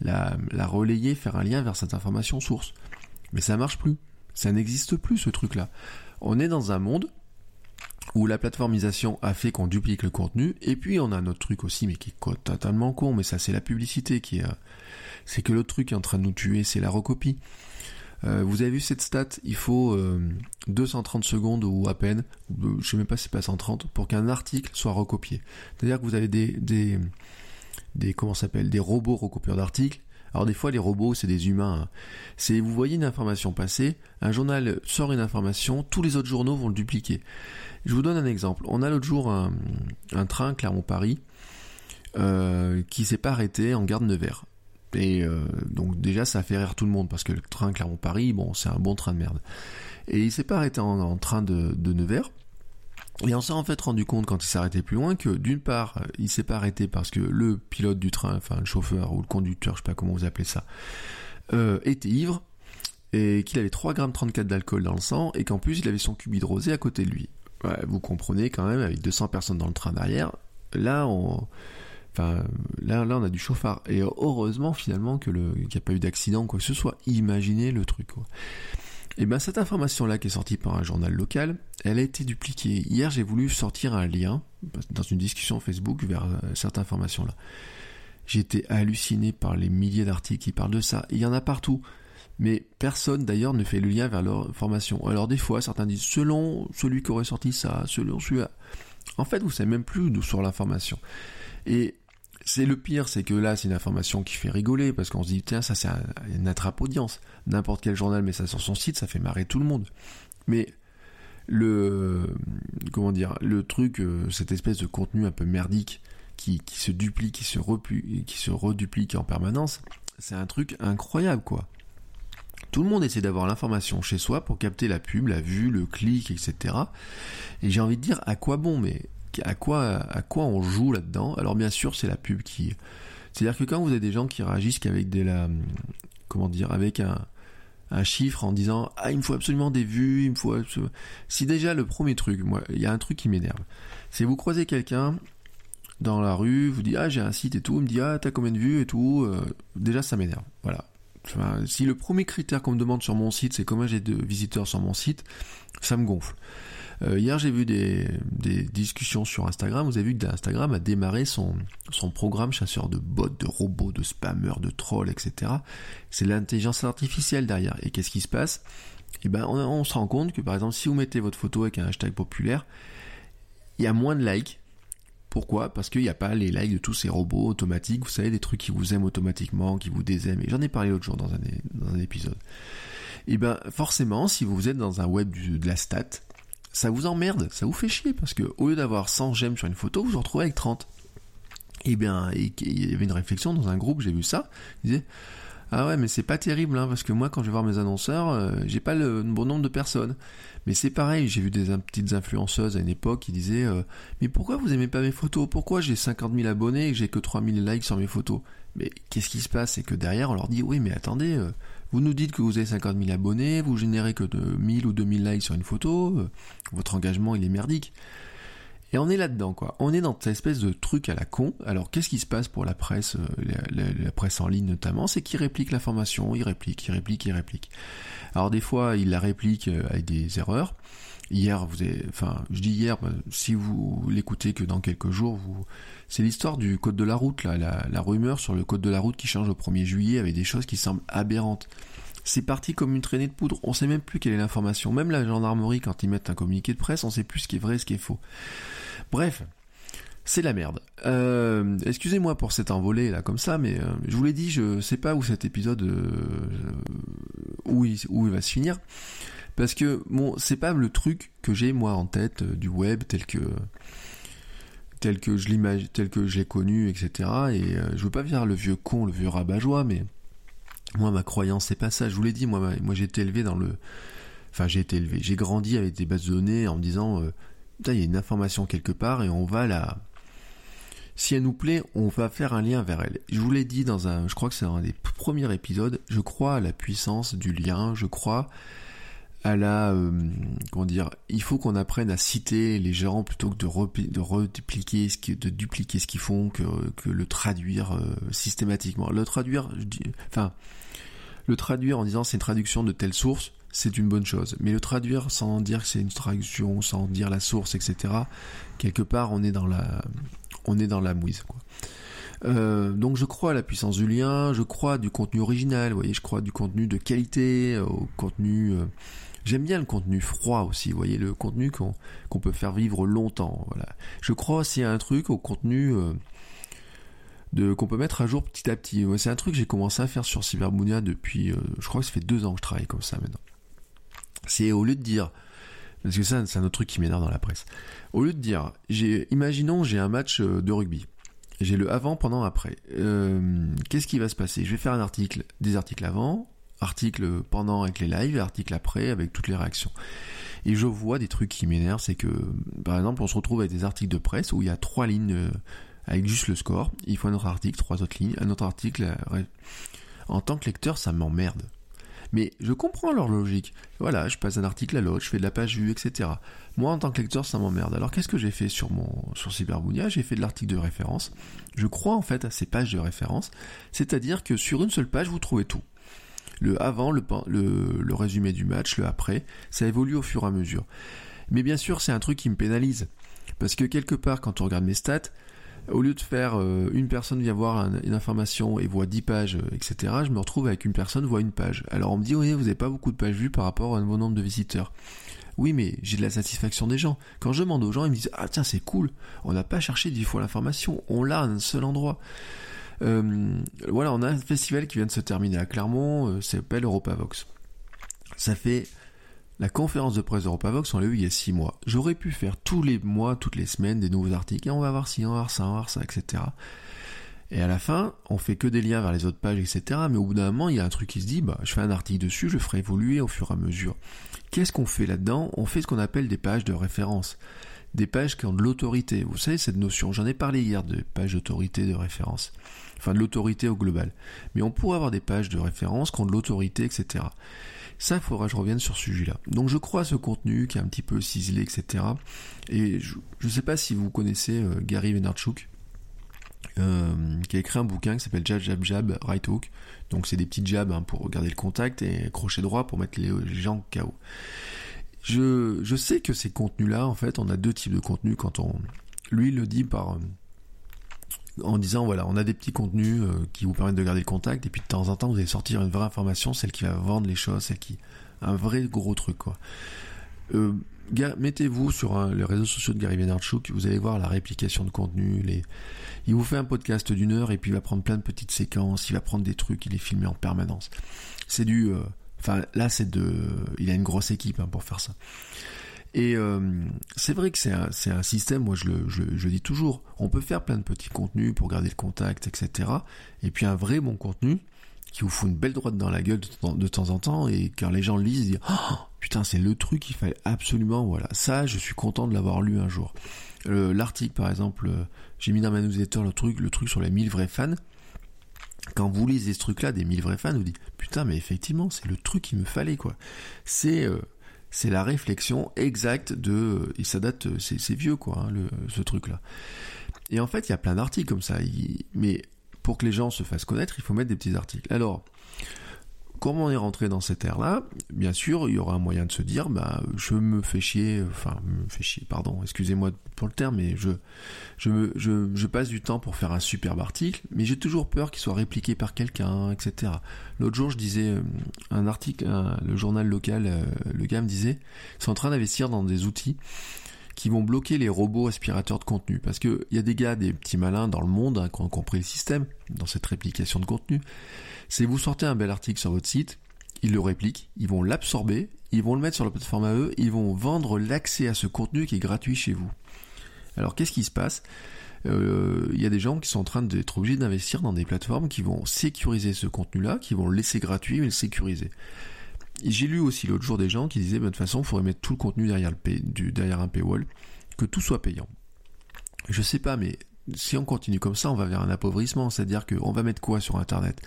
la, la relayer, faire un lien vers cette information source. Mais ça marche plus. Ça n'existe plus ce truc-là. On est dans un monde où la plateformisation a fait qu'on duplique le contenu, et puis on a un autre truc aussi, mais qui est totalement con, mais ça c'est la publicité qui est, c'est que l'autre truc qui est en train de nous tuer, c'est la recopie. Euh, vous avez vu cette stat, il faut 230 euh, secondes ou à peine, je sais même pas si c'est pas 130, pour qu'un article soit recopié. C'est-à-dire que vous avez des, des, des comment s'appelle, des robots recopieurs d'articles. Alors des fois les robots c'est des humains. Hein. Vous voyez une information passer, un journal sort une information, tous les autres journaux vont le dupliquer. Je vous donne un exemple. On a l'autre jour un, train Clermont-Paris euh, qui s'est pas arrêté en gare de Nevers. Et euh, donc déjà ça fait rire tout le monde parce que le train Clermont-Paris, bon c'est un bon train de merde. Et il s'est pas arrêté en, train de, Nevers. Et on s'est en fait rendu compte quand il arrêté plus loin que d'une part il s'est pas arrêté parce que le pilote du train, enfin le chauffeur ou le conducteur, je sais pas comment vous appelez ça, euh, était ivre et qu'il avait 3 grammes 34 d'alcool dans le sang et qu'en plus il avait son cube hydrosé à côté de lui. vous comprenez quand même avec 200 personnes dans le train derrière, là on Enfin, là, là, on a du chauffard. Et heureusement, finalement, que le, qu'il n'y a pas eu d'accident, quoi que ce soit. Imaginez le truc, quoi. Et ben, cette information-là qui est sortie par un journal local, elle a été dupliquée. Hier, j'ai voulu sortir un lien dans une discussion Facebook vers euh, cette information-là. Été halluciné par les milliers d'articles qui parlent de ça. Il y en a partout. Mais personne d'ailleurs ne fait le lien vers leur formation. Alors des fois, certains disent selon celui qui aurait sorti ça, selon celui-là. En fait, vous savez même plus d'où sort l'information. Et c'est le pire, c'est que là, c'est une information qui fait rigoler, parce qu'on se dit, tiens, ça c'est une attrape audience. N'importe quel journal met ça sur son site, ça fait marrer tout le monde. Mais le, comment dire, le truc, euh, cette espèce de contenu un peu merdique, qui, se duplique, qui se, qui se reduplique en permanence, c'est un truc incroyable, quoi. Tout le monde essaie d'avoir l'information chez soi pour capter la pub, la vue, le clic, etc. Et j'ai envie de dire, à quoi bon Mais à quoi, à quoi on joue là-dedans. Alors bien sûr, c'est la pub qui. C'est-à-dire que quand vous avez des gens qui réagissent qu'avec des comment dire, avec un, un chiffre en disant ah il me faut absolument des vues, il me faut si déjà le premier truc, moi il y a un truc qui m'énerve, c'est vous croisez quelqu'un dans la rue, vous dites ah j'ai un site et tout, il me dit ah t'as combien de vues et tout, euh, déjà ça m'énerve, voilà. si le premier critère qu'on me demande sur mon site, c'est combien j'ai de visiteurs sur mon site, ça me gonfle. Euh, hier, j'ai vu des, discussions sur Instagram. Vous avez vu que Instagram a démarré son, son programme chasseur de bots, de robots, de spammers, de trolls, etc. C'est l'intelligence artificielle derrière. Et qu'est-ce qui se passe? Eh ben, on, se rend compte que par exemple, si vous mettez votre photo avec un hashtag populaire, il y a moins de likes. Pourquoi? Parce qu'il n'y a pas les likes de tous ces robots automatiques, vous savez, des trucs qui vous aiment automatiquement, qui vous désaiment. Et j'en ai parlé l'autre jour dans un, épisode. Et ben forcément, si vous êtes dans un web de la stat, ça vous emmerde, ça vous fait chier, parce que au lieu d'avoir 100 j'aime sur une photo, vous vous retrouvez avec 30. Et bien, il y avait une réflexion dans un groupe, j'ai vu ça, il disait, ah ouais, mais c'est pas terrible, hein, parce que moi, quand je vais voir mes annonceurs, euh, j'ai pas le bon nombre de personnes. Mais c'est pareil, j'ai vu des petites influenceuses à une époque qui disaient, euh, mais pourquoi vous aimez pas mes photos? Pourquoi j'ai 50 000 abonnés et que j'ai que 3 000 likes sur mes photos? Mais qu'est-ce qui se passe? C'est que derrière, on leur dit, oui, mais attendez, euh, vous nous dites que vous avez 50 000 abonnés, vous générez que de 1000 ou 2000 likes sur une photo, euh, votre engagement il est merdique. Et on est là-dedans, quoi. On est dans cette espèce de truc à la con. Alors, qu'est-ce qui se passe pour la presse, euh, la, presse en ligne notamment? C'est qu'ils répliquent l'information, ils répliquent, ils répliquent, ils répliquent. Alors, des fois, ils la répliquent euh, avec des erreurs. Hier, vous avez, enfin, je dis hier, bah, si vous l'écoutez que dans quelques jours, vous, c'est l'histoire du code de la route, là, la, rumeur sur le code de la route qui change au 1er juillet avec des choses qui semblent aberrantes. C'est parti comme une traînée de poudre, on sait même plus quelle est l'information. Même la gendarmerie, quand ils mettent un communiqué de presse, on sait plus ce qui est vrai et ce qui est faux. Bref, c'est la merde. Euh, excusez-moi pour cet envolé là comme ça, mais euh, je vous l'ai dit, je sais pas où cet épisode euh, où, il, où il va se finir, parce que bon, c'est pas le truc que j'ai moi en tête du web tel que tel que je tel que j'ai connu, etc. Et euh, je veux pas faire le vieux con, le vieux rabat-joie, mais moi ma croyance c'est pas ça. Je vous l'ai dit, moi, j'ai été élevé dans le, enfin j'ai été élevé, j'ai grandi avec des bases de données en me disant, euh, il y a une information quelque part et on va la, si elle nous plaît, on va faire un lien vers elle. Je vous l'ai dit dans un, je crois que c'est un des premiers épisodes, je crois à la puissance du lien, je crois à la euh, comment dire il faut qu'on apprenne à citer les gens plutôt que de, redupliquer ce qui, de dupliquer ce qu'ils font que, que le traduire euh, systématiquement. Le traduire je dis, enfin le traduire en disant c'est une traduction de telle source c'est une bonne chose. Mais le traduire sans dire que c'est une traduction sans dire la source etc quelque part on est dans la on est dans la mouise quoi. Euh, donc je crois à la puissance du lien, je crois du contenu original, vous voyez, je crois du contenu de qualité, au contenu J'aime bien le contenu froid aussi, vous voyez, le contenu qu'on peut faire vivre longtemps. Voilà. Je crois aussi à un truc au contenu euh, de qu'on peut mettre à jour petit à petit. C'est un truc que j'ai commencé à faire sur Cyberbounia depuis, euh, je crois que ça fait deux ans que je travaille comme ça maintenant. C'est au lieu de dire, parce que ça c'est un autre truc qui m'énerve dans la presse. Au lieu de dire, imaginons j'ai un match euh, de rugby. J'ai le avant, pendant, après. Qu'est-ce qui va se passer? Je vais faire un article, des articles avant, article pendant avec les lives article après avec toutes les réactions. Et je vois des trucs qui m'énervent, c'est que par exemple on se retrouve avec des articles de presse où il y a trois lignes euh, avec juste le score, il faut un autre article, trois autres lignes, un autre article. Euh, en tant que lecteur, ça m'emmerde. Mais je comprends leur logique. Voilà, je passe d'un article à l'autre, je fais de la page vue, etc. Moi, en tant que lecteur, ça m'emmerde. Alors, qu'est-ce que j'ai fait sur mon sur J'ai fait de l'article de référence. Je crois en fait à ces pages de référence, c'est-à-dire que sur une seule page, vous trouvez tout le avant, le, résumé du match, le après, ça évolue au fur et à mesure. Mais bien sûr, c'est un truc qui me pénalise. Parce que quelque part, quand on regarde mes stats, au lieu de faire euh, une personne vient voir une information et voit 10 pages, euh, etc., je me retrouve avec une personne voit une page. Alors on me dit, oui, vous n'avez pas beaucoup de pages vues par rapport à un nouveau nombre de visiteurs. Oui, mais j'ai de la satisfaction des gens. Quand je demande aux gens, ils me disent, ah tiens, c'est cool, on n'a pas cherché 10 fois l'information, on l'a à un seul endroit. Euh, voilà, on a un festival qui vient de se terminer à Clermont, euh, s'appelle Europavox. Ça fait la conférence de presse d'Europavox, on l'a eu il y a six mois. J'aurais pu faire tous les mois, toutes les semaines des nouveaux articles, et on va voir ci, on va voir ça, on va voir ça, etc. Et à la fin, on fait que des liens vers les autres pages, etc. Mais au bout d'un moment, il y a un truc qui se dit, bah, je fais un article dessus, je ferai évoluer au fur et à mesure. Qu'est-ce qu'on fait là-dedans? On fait ce qu'on appelle des pages de référence. Des pages qui ont de l'autorité. Vous savez, cette notion, j'en ai parlé hier de pages d'autorité, de référence enfin de l'autorité au global. Mais on pourrait avoir des pages de référence qui ont de l'autorité, etc. Ça, il faudra que je revienne sur ce sujet-là. Donc je crois à ce contenu qui est un petit peu ciselé, etc. Et je ne sais pas si vous connaissez euh, Gary Vaynerchuk. qui a écrit un bouquin qui s'appelle Jab Jab Jab Right Hook. Donc c'est des petits jabs hein, pour garder le contact et crochet droit pour mettre les, gens KO. Je, sais que ces contenus-là, en fait, on a deux types de contenus quand on... Lui, il le dit par en disant voilà, on a des petits contenus euh, qui vous permettent de garder le contact, et puis de temps en temps, vous allez sortir une vraie information, celle qui va vendre les choses, celle qui un vrai gros truc quoi. Euh, mettez-vous sur les réseaux sociaux de Gary Vaynerchuk, vous allez voir la réplication de contenu, les il vous fait un podcast d'une heure et puis il va prendre plein de petites séquences, il va prendre des trucs, il les filme en permanence. C'est du euh, enfin là c'est de il a une grosse équipe hein, pour faire ça. Et euh, c'est vrai que c'est un, système, moi je le, dis toujours, on peut faire plein de petits contenus pour garder le contact, etc. Et puis un vrai bon contenu qui vous fout une belle droite dans la gueule de, temps en temps, et quand les gens le lisent, ils disent oh, putain c'est le truc qu'il fallait absolument, voilà. Ça, je suis content de l'avoir lu un jour. Euh, l'article par exemple, euh, j'ai mis dans ma newsletter le truc, le truc sur les 1000 vrais fans. Quand vous lisez ce truc-là, des 1000 vrais fans, vous dites putain mais effectivement c'est le truc qu'il me fallait quoi. C'est c'est la réflexion exacte de et ça date c'est vieux quoi hein, le, ce truc là et en fait il y a plein d'articles comme ça. Mais pour que les gens se fassent connaître il faut mettre des petits articles. Alors comment on est rentré dans cette ère-là Bien sûr, il y aura un moyen de se dire, bah, je me fais chier, enfin, me fais chier, pardon, excusez-moi pour le terme, mais je, je, me, je, passe du temps pour faire un superbe article, mais j'ai toujours peur qu'il soit répliqué par quelqu'un, etc. L'autre jour, je disais euh, un article, le journal local, euh, le gars me disait, ils sont en train d'investir dans des outils qui vont bloquer les robots aspirateurs de contenu. Parce qu'il y a des gars, des petits malins dans le monde hein, qui ont compris le système, dans cette réplication de contenu, c'est vous sortez un bel article sur votre site, ils le répliquent, ils vont l'absorber, ils vont le mettre sur la plateforme à eux, ils vont vendre l'accès à ce contenu qui est gratuit chez vous. Alors qu'est-ce qui se passe? Euh, il y a des gens qui sont en train d'être obligés d'investir dans des plateformes qui vont sécuriser ce contenu-là, qui vont le laisser gratuit mais le sécuriser. J'ai lu aussi l'autre jour des gens qui disaient, bah, de toute façon, il faudrait mettre tout le contenu derrière, le du, derrière un paywall, que tout soit payant. Je sais pas, mais si on continue comme ça, on va vers un appauvrissement. C'est-à-dire qu'on va mettre quoi sur Internet?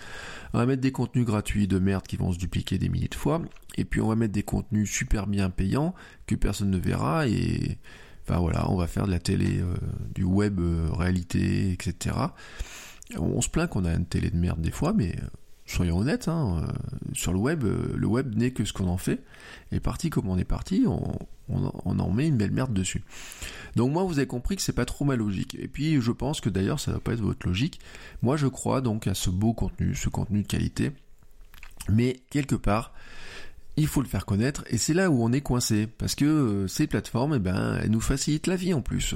On va mettre des contenus gratuits de merde qui vont se dupliquer des milliers de fois, et puis on va mettre des contenus super bien payants que personne ne verra, et enfin voilà, on va faire de la télé, euh, du web euh, réalité, etc. On se plaint qu'on a une télé de merde des fois, mais euh, soyons honnêtes, hein, euh, sur le web, euh, le web n'est que ce qu'on en fait. Et parti comme on est parti, on, en met une belle merde dessus. Donc moi, vous avez compris que c'est pas trop ma logique. Et puis, je pense que d'ailleurs, ça va pas être votre logique. Moi, je crois donc à ce beau contenu, ce contenu de qualité. Mais quelque part, il faut le faire connaître. Et c'est là où on est coincé. Parce que euh, ces plateformes, eh ben, elles nous facilitent la vie en plus.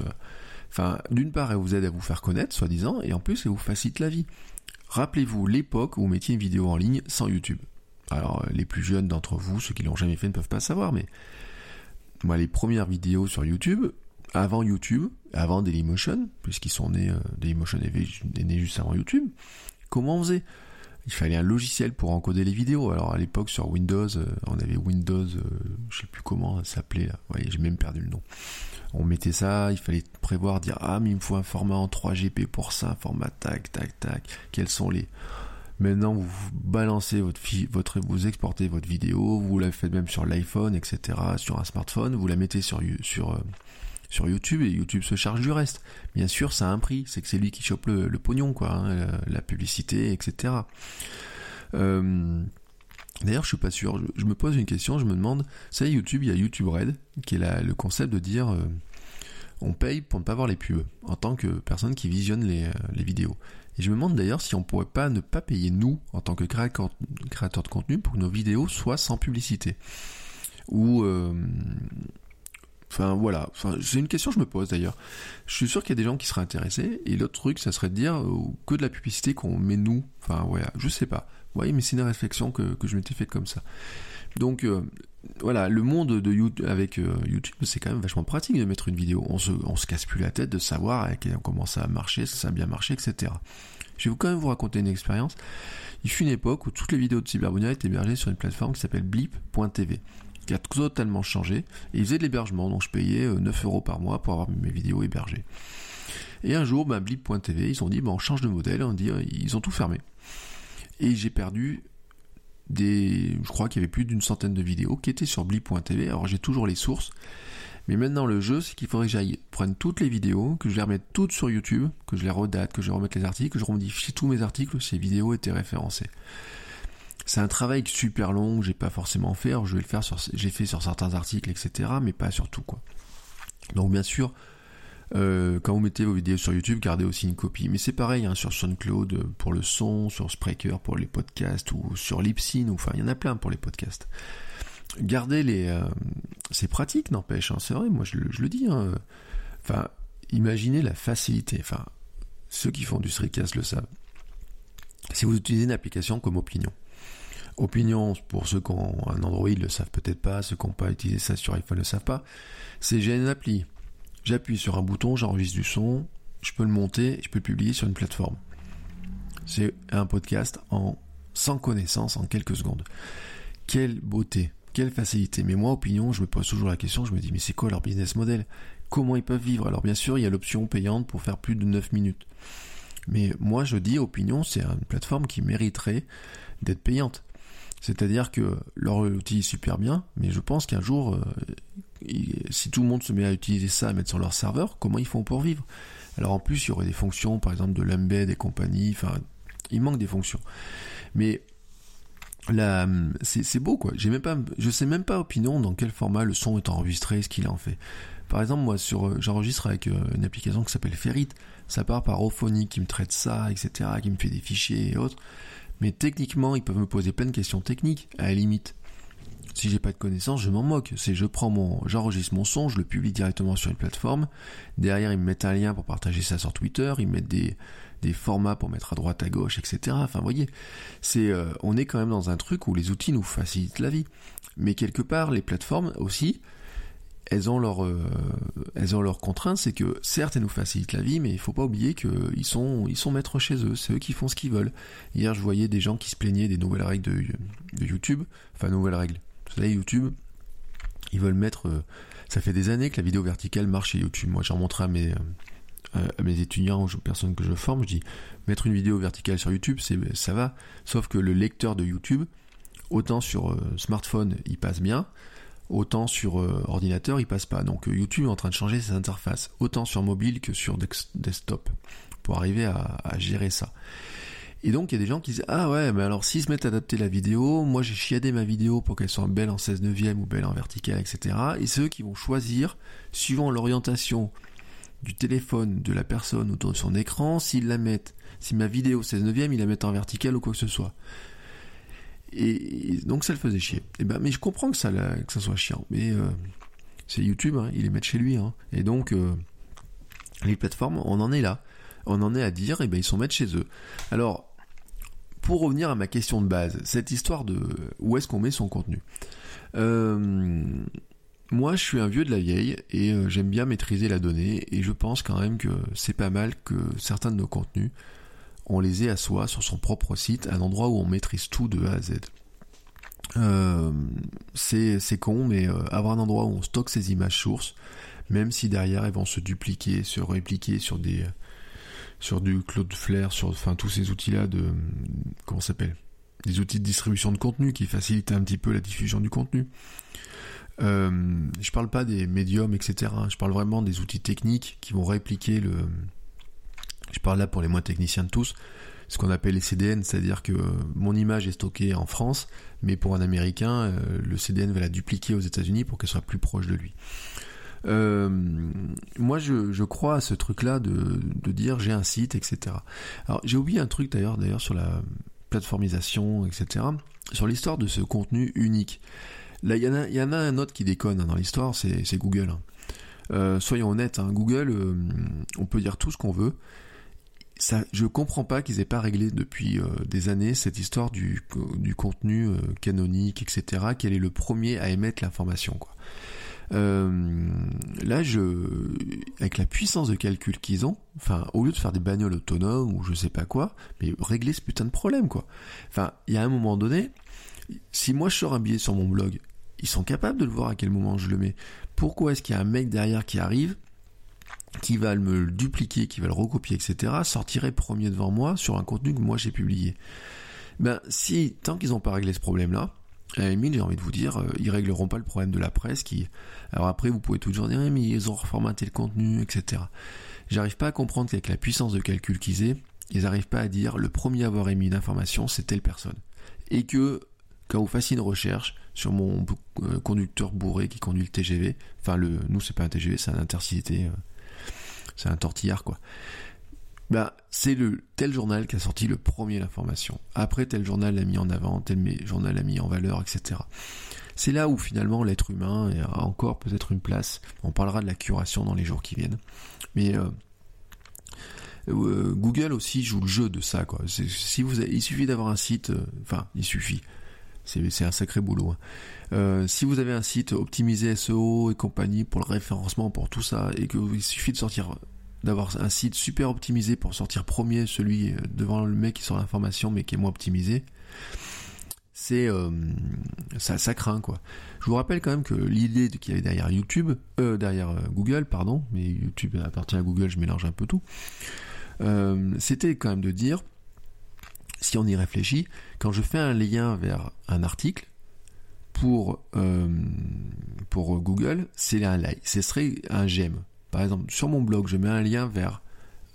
Enfin, d'une part, elles vous aident à vous faire connaître, soi-disant, et en plus, elles vous facilitent la vie. Rappelez-vous l'époque où vous mettiez une vidéo en ligne sans YouTube. Alors, euh, les plus jeunes d'entre vous, ceux qui l'ont jamais fait, ne peuvent pas savoir, mais moi, les premières vidéos sur YouTube, avant YouTube, avant Dailymotion, puisqu'ils sont nés, euh, Dailymotion est né juste avant YouTube, comment on faisait? Il fallait un logiciel pour encoder les vidéos. Alors à l'époque sur Windows, euh, on avait Windows, je je sais plus comment ça s'appelait là. voyez, j'ai même perdu le nom on mettait ça, il fallait prévoir, dire ah mais il me faut un format en 3GP pour ça, un format tac tac tac, quels sont les Maintenant, vous balancez votre, votre, vous exportez votre vidéo, vous la faites même sur l'iPhone, etc., sur un smartphone, vous la mettez euh, sur YouTube et YouTube se charge du reste. Bien sûr, ça a un prix, c'est que c'est lui qui chope le, pognon, quoi, hein, la, publicité, etc. D'ailleurs, je suis pas sûr. Je, me pose une question. Je me demande. Ça, YouTube, il y a YouTube Red, qui est le concept de dire euh, on paye pour ne pas voir les pubs en tant que personne qui visionne les, euh, vidéos. Et je me demande d'ailleurs si on pourrait pas ne pas payer nous en tant que créateur, de contenu pour que nos vidéos soient sans publicité. Ou euh, Enfin voilà, enfin, c'est une question que je me pose d'ailleurs. Je suis sûr qu'il y a des gens qui seraient intéressés. Et l'autre truc, ça serait de dire que de la publicité qu'on met nous. Enfin voilà, je sais pas. Vous voyez, mais c'est une réflexion que, je m'étais faite comme ça. Donc euh, voilà, le monde de YouTube, avec euh, YouTube, c'est quand même vachement pratique de mettre une vidéo. On se, se casse plus la tête de savoir comment ça a marché, si ça a bien marché, etc. Je vais quand même vous raconter une expérience. Il fut une époque où toutes les vidéos de Cyberbunia étaient hébergées sur une plateforme qui s'appelle blip.tv, qui a totalement changé. Et ils faisaient de l'hébergement, donc je payais 9 euh, euros par mois pour avoir mes vidéos hébergées. Et un jour, bah, blip.tv, ils ont dit, bah, on change de modèle, on ils ont tout fermé. Et j'ai perdu des, je crois qu'il y avait plus d'une centaine de vidéos qui étaient sur blip.tv. Alors j'ai toujours les sources. Mais maintenant, le jeu, c'est qu'il faudrait que j'aille prendre toutes les vidéos, que je les remette toutes sur YouTube, que je les redate, que je remette les articles, que je remodifie tous mes articles, ces vidéos étaient référencées. C'est un travail super long que j'ai pas forcément fait. je vais le faire sur, j'ai fait sur certains articles, etc., mais pas sur tout, quoi. Donc, bien sûr, euh, quand vous mettez vos vidéos sur YouTube, gardez aussi une copie. Mais c'est pareil hein, sur SoundCloud pour le son, sur Spreaker pour les podcasts, ou sur Libsyn, ou enfin il y en a plein pour les podcasts. Gardez les... Euh, c'est pratique, n'empêche, hein, c'est vrai, moi je, le dis. Hein. Imaginez la facilité. Enfin, ceux qui font du streetcast le savent. Si vous utilisez une application comme Opinion, Opinion, pour ceux qui ont un Android, le savent peut-être pas, ceux qui n'ont pas utilisé ça sur iPhone ne le savent pas, c'est une appli J'appuie sur un bouton, j'enregistre du son, je peux le monter, je peux le publier sur une plateforme. C'est un podcast en sans connaissance en quelques secondes. Quelle beauté, quelle facilité. Mais moi, opinion, je me pose toujours la question, je me dis mais c'est quoi leur business model? Comment ils peuvent vivre? Alors bien sûr, il y a l'option payante pour faire plus de 9 minutes. Mais moi, je dis opinion, c'est une plateforme qui mériterait d'être payante. C'est-à-dire que leur outil est super bien, mais je pense qu'un jour, euh, si tout le monde se met à utiliser ça, à mettre sur leur serveur, comment ils font pour vivre? Alors en plus, il y aurait des fonctions, par exemple de l'embed et compagnie, enfin, il manque des fonctions. Mais là, c'est beau quoi. J'ai même pas, je sais même pas opinion dans quel format le son est enregistré, ce qu'il en fait. Par exemple, moi, sur, j'enregistre avec euh, une application qui s'appelle Ferrit. Ça part par Ophonic qui me traite ça, etc., qui me fait des fichiers et autres. Mais techniquement, ils peuvent me poser plein de questions techniques, à la limite. Si j'ai pas de connaissances, je m'en moque. C'est je prends mon, j'enregistre mon son, je le publie directement sur une plateforme. Derrière, ils me mettent un lien pour partager ça sur Twitter. Ils mettent des, formats pour mettre à droite, à gauche, etc. Enfin, vous voyez, c'est, euh, on est quand même dans un truc où les outils nous facilitent la vie. Mais quelque part, les plateformes aussi, elles ont euh, leurs contraintes, c'est que certes elles nous facilitent la vie, mais il faut pas oublier qu'ils sont, ils sont maîtres chez eux, c'est eux qui font ce qu'ils veulent. Hier, je voyais des gens qui se plaignaient des nouvelles règles de, YouTube, enfin nouvelles règles. Vous savez, YouTube, ils veulent mettre, euh, ça fait des années que la vidéo verticale marche chez YouTube. Moi, j'en montre à mes, euh, mes étudiants, aux personnes que je forme, je dis, mettre une vidéo verticale sur YouTube, c'est, ça va, sauf que le lecteur de YouTube, autant sur smartphone, il passe bien autant sur euh, ordinateur il passe pas. Donc euh, YouTube est en train de changer ses interfaces, autant sur mobile que sur desktop, pour arriver à, gérer ça. Et donc il y a des gens qui disent ah ouais mais alors s'ils se mettent à adapter la vidéo, moi j'ai chiadé ma vidéo pour qu'elle soit belle en 16 neuvième ou belle en verticale, etc. Et c'est eux qui vont choisir, suivant l'orientation du téléphone de la personne autour de son écran, s'ils la mettent, si ma vidéo 16 neuvième, ils la mettent en verticale ou quoi que ce soit. Et, donc ça le faisait chier. Et ben, mais je comprends que ça, que ça soit chiant. Mais euh, c'est YouTube, hein, il les met chez lui. Hein. Et donc euh, les plateformes, on en est là. On en est à dire, et ben ils sont mettre chez eux. Alors, pour revenir à ma question de base, cette histoire de où est-ce qu'on met son contenu? Euh, moi, je suis un vieux de la vieille et j'aime bien maîtriser la donnée et je pense quand même que c'est pas mal que certains de nos contenus on les ait à soi sur son propre site, un endroit où on maîtrise tout de A à Z. Euh, c'est con, mais euh, avoir un endroit où on stocke ces images sources, même si derrière elles vont se dupliquer, se répliquer sur des sur du Cloudflare, sur enfin tous ces outils-là de comment s'appelle? Des outils de distribution de contenu qui facilitent un petit peu la diffusion du contenu. Euh, je parle pas des médiums, etc. Je parle vraiment des outils techniques qui vont répliquer le je parle là pour les moins techniciens de tous, ce qu'on appelle les CDN, c'est-à-dire que mon image est stockée en France, mais pour un Américain, euh, le CDN va la dupliquer aux États-Unis pour qu'elle soit plus proche de lui. Euh, moi, je, crois à ce truc-là de, dire j'ai un site, etc. Alors, j'ai oublié un truc d'ailleurs, d'ailleurs sur la plateformisation, etc. Sur l'histoire de ce contenu unique. Là, il y, en a, y en a un autre qui déconne hein, dans l'histoire, c'est Google. Hein. Euh, soyons honnêtes, hein, Google, on peut dire tout ce qu'on veut ça, je comprends pas qu'ils aient pas réglé depuis euh, des années cette histoire du, du contenu euh, canonique, etc. Quel est le premier à émettre l'information, quoi. Euh, là, je, avec la puissance de calcul qu'ils ont, enfin, au lieu de faire des bagnoles autonomes ou je sais pas quoi, mais régler ce putain de problème, quoi. Enfin, il y a un moment donné, si moi je sors un billet sur mon blog, ils sont capables de le voir à quel moment je le mets. Pourquoi est-ce qu'il y a un mec derrière qui arrive qui va me le dupliquer, qui va le recopier, etc., sortirait premier devant moi sur un contenu que moi j'ai publié. Ben, si, tant qu'ils n'ont pas réglé ce problème-là, à limite, j'ai envie de vous dire, euh, ils régleront pas le problème de la presse qui. Alors après, vous pouvez toujours dire, mais ils ont reformaté le contenu, etc. J'arrive pas à comprendre qu'avec la puissance de calcul qu'ils aient, ils n'arrivent pas à dire le premier à avoir émis une information, c'est telle personne. Et que quand vous fassiez une recherche sur mon euh, conducteur bourré qui conduit le TGV, enfin le, nous c'est pas un TGV, c'est un intercité, euh, c'est un tortillard quoi. Ben, c'est le tel journal qui a sorti le premier l'information. Après tel journal l'a mis en avant, tel journal l'a mis en valeur, etc. C'est là où finalement l'être humain a encore peut-être une place. On parlera de la curation dans les jours qui viennent. Mais euh, euh, Google aussi joue le jeu de ça. Quoi. Si vous il suffit d'avoir un site, euh, enfin il suffit. C'est un sacré boulot. Hein. si vous avez un site optimisé SEO et compagnie pour le référencement, pour tout ça, et qu'il suffit de sortir d'avoir un site super optimisé pour sortir premier, celui euh, devant le mec qui sort l'information mais qui est moins optimisé, c'est euh, ça, craint quoi. Je vous rappelle quand même que l'idée qu'il y avait derrière YouTube, euh, derrière Google, pardon, mais YouTube appartient à Google, je mélange un peu tout. c'était quand même de dire, si on y réfléchit, quand je fais un lien vers un article pour pour Google, c'est un like, ce serait un j'aime. Par exemple, sur mon blog, je mets un lien vers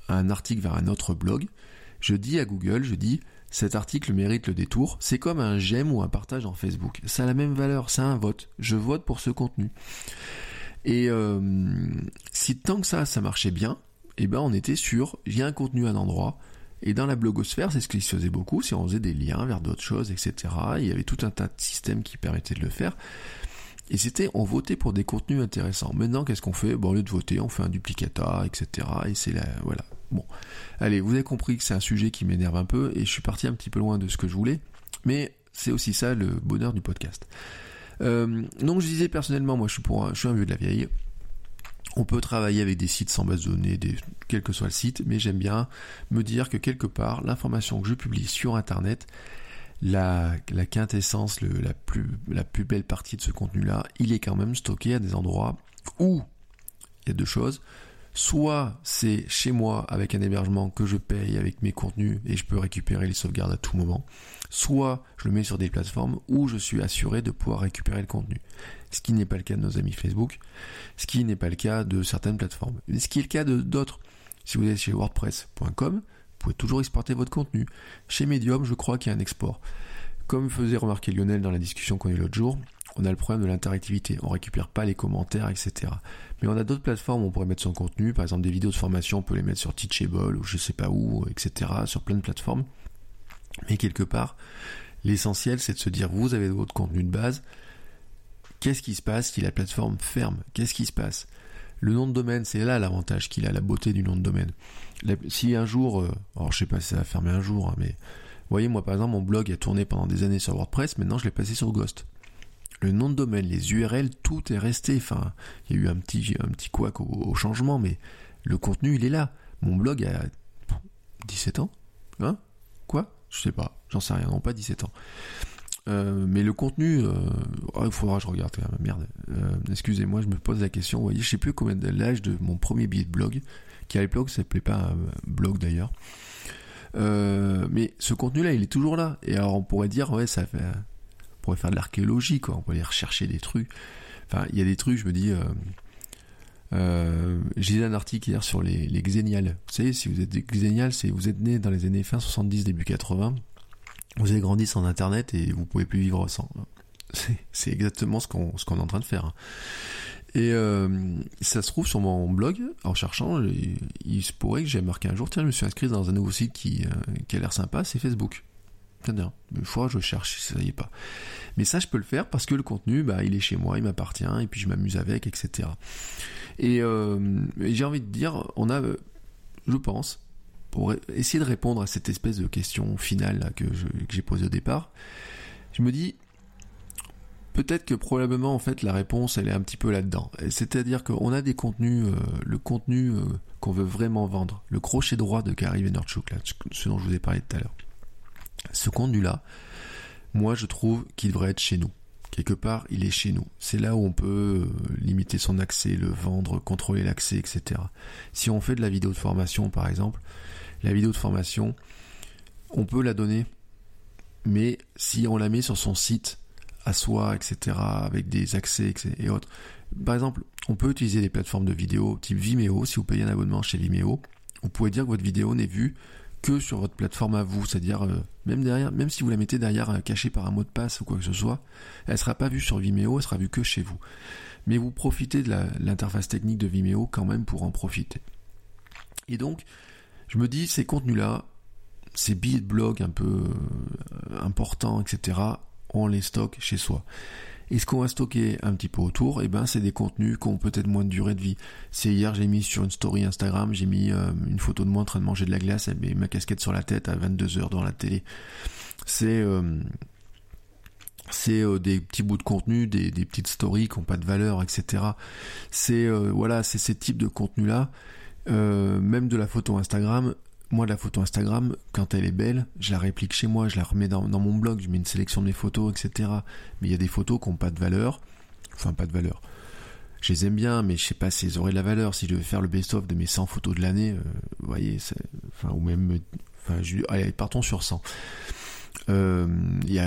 un article vers un autre blog. Je dis à Google, je dis cet article mérite le détour. C'est comme un j'aime ou un partage en Facebook. Ça a la même valeur, c'est un vote. Je vote pour ce contenu. Et euh, si tant que ça, ça marchait bien, eh ben on était sûr, il y a un contenu à un endroit. Et dans la blogosphère, c'est ce qui se faisait beaucoup, si on faisait des liens vers d'autres choses, etc. Il y avait tout un tas de systèmes qui permettaient de le faire. Et c'était, on votait pour des contenus intéressants. Maintenant, qu'est-ce qu'on fait? Bon, au lieu de voter, on fait un duplicata, etc. Et c'est là, voilà. Bon. Allez, vous avez compris que c'est un sujet qui m'énerve un peu, et je suis parti un petit peu loin de ce que je voulais. Mais c'est aussi ça le bonheur du podcast. Euh, donc je disais personnellement, moi je suis pour, je suis un vieux de la vieille. On peut travailler avec des sites sans base de données, quel que soit le site, mais j'aime bien me dire que quelque part, l'information que je publie sur Internet, la, quintessence, la, plus, la plus belle partie de ce contenu-là, il est quand même stocké à des endroits où il y a deux choses. Soit c'est chez moi avec un hébergement que je paye avec mes contenus et je peux récupérer les sauvegardes à tout moment. Soit je le mets sur des plateformes où je suis assuré de pouvoir récupérer le contenu. Ce qui n'est pas le cas de nos amis Facebook, ce qui n'est pas le cas de certaines plateformes. Ce qui est le cas de d'autres. Si vous êtes chez WordPress.com, pouvez toujours exporter votre contenu. Chez Medium, je crois qu'il y a un export. Comme faisait remarquer Lionel dans la discussion qu'on a eu l'autre jour, on a le problème de l'interactivité. On récupère pas les commentaires, etc. Mais on a d'autres plateformes où on pourrait mettre son contenu. Par exemple, des vidéos de formation, on peut les mettre sur Teachable ou je sais pas où, etc. Sur plein de plateformes. Mais quelque part, l'essentiel, c'est de se dire, vous avez votre contenu de base. Qu'est-ce qui se passe si la plateforme ferme? Qu'est-ce qui se passe? Le nom de domaine, c'est là l'avantage qu'il a, la beauté du nom de domaine si un jour, euh, alors je sais pas si ça va fermer un jour, hein, mais vous voyez, moi par exemple, mon blog a tourné pendant des années sur WordPress, maintenant je l'ai passé sur Ghost. Le nom de domaine, les URL, tout est resté. Enfin, il y a eu un petit, un petit couac au, changement, mais le contenu, il est là. Mon blog a 17 ans Hein? Quoi? Je sais pas, j'en sais rien, non, pas 17 ans. Euh, mais le contenu, euh, oh, il faudra que je regarde. Merde. Excusez-moi, je me pose la question. Vous voyez, je sais plus combien l'âge de mon premier billet de blog qui à l'époque s'appelait pas blog d'ailleurs. Euh, mais ce contenu-là, il est toujours là. Et alors on pourrait dire, ouais, ça fait, pourrait faire de l'archéologie, quoi. On pourrait aller rechercher des trucs. Enfin, il y a des trucs, je me dis. Euh, euh, j'ai lu un article hier sur les, les xéniales. Vous savez, si vous êtes xénial, c'est vous êtes né dans les années fin 70, début 80. Vous avez grandi sans Internet et vous pouvez plus vivre sans. C'est exactement ce qu'on est en train de faire. Et euh, ça se trouve sur mon blog, en cherchant, il se pourrait que j'ai marqué un jour, tiens, je me suis inscrit dans un nouveau site qui, qui a l'air sympa, c'est Facebook. Une fois, je cherche, ça y est pas. Mais ça, je peux le faire parce que le contenu, bah, il est chez moi, il m'appartient, et puis je m'amuse avec, etc. Et, euh, j'ai envie de dire, on a, je pense, pour essayer de répondre à cette espèce de question finale que j'ai posée au départ, je me dis, peut-être que probablement en fait la réponse elle est un petit peu là-dedans. C'est-à-dire qu'on a des contenus, euh, le contenu euh, qu'on veut vraiment vendre, le crochet droit de Gary Vaynerchuk, là, ce dont je vous ai parlé tout à l'heure. Ce contenu-là, moi je trouve qu'il devrait être chez nous. Quelque part, il est chez nous. C'est là où on peut euh, limiter son accès, le vendre, contrôler l'accès, etc. Si on fait de la vidéo de formation, par exemple, la vidéo de formation, on peut la donner, mais si on la met sur son site à soi, etc., avec des accès et autres. Par exemple, on peut utiliser des plateformes de vidéo type Vimeo, si vous payez un abonnement chez Vimeo, vous pouvez dire que votre vidéo n'est vue sur votre plateforme à vous, c'est-à-dire euh, même derrière, même si vous la mettez derrière euh, cachée par un mot de passe ou quoi que ce soit, elle sera pas vue sur Vimeo, elle sera vue que chez vous. Mais vous profitez de l'interface technique de Vimeo quand même pour en profiter. Et donc, je me dis ces contenus-là, ces billets de blog un peu euh, importants, etc., on les stocke chez soi. Et ce qu'on va stocker un petit peu autour, eh ben c'est des contenus qui ont peut-être moins de durée de vie. C'est hier j'ai mis sur une story Instagram, j'ai mis euh, une photo de moi en train de manger de la glace et ma casquette sur la tête à 22h dans la télé. C'est euh, c'est euh, des petits bouts de contenu, des, petites stories qui n'ont pas de valeur, etc. C'est voilà, c'est ces types de contenus là. même de la photo Instagram, moi, la photo Instagram, quand elle est belle, je la réplique chez moi, je la remets dans, mon blog, je mets une sélection de mes photos, etc. Mais il y a des photos qui n'ont pas de valeur. Enfin, pas de valeur. Je les aime bien, mais je sais pas si elles auraient de la valeur. Si je devais faire le best-of de mes 100 photos de l'année, euh, vous voyez, enfin, ou même, enfin, allez, partons sur 100. Euh, y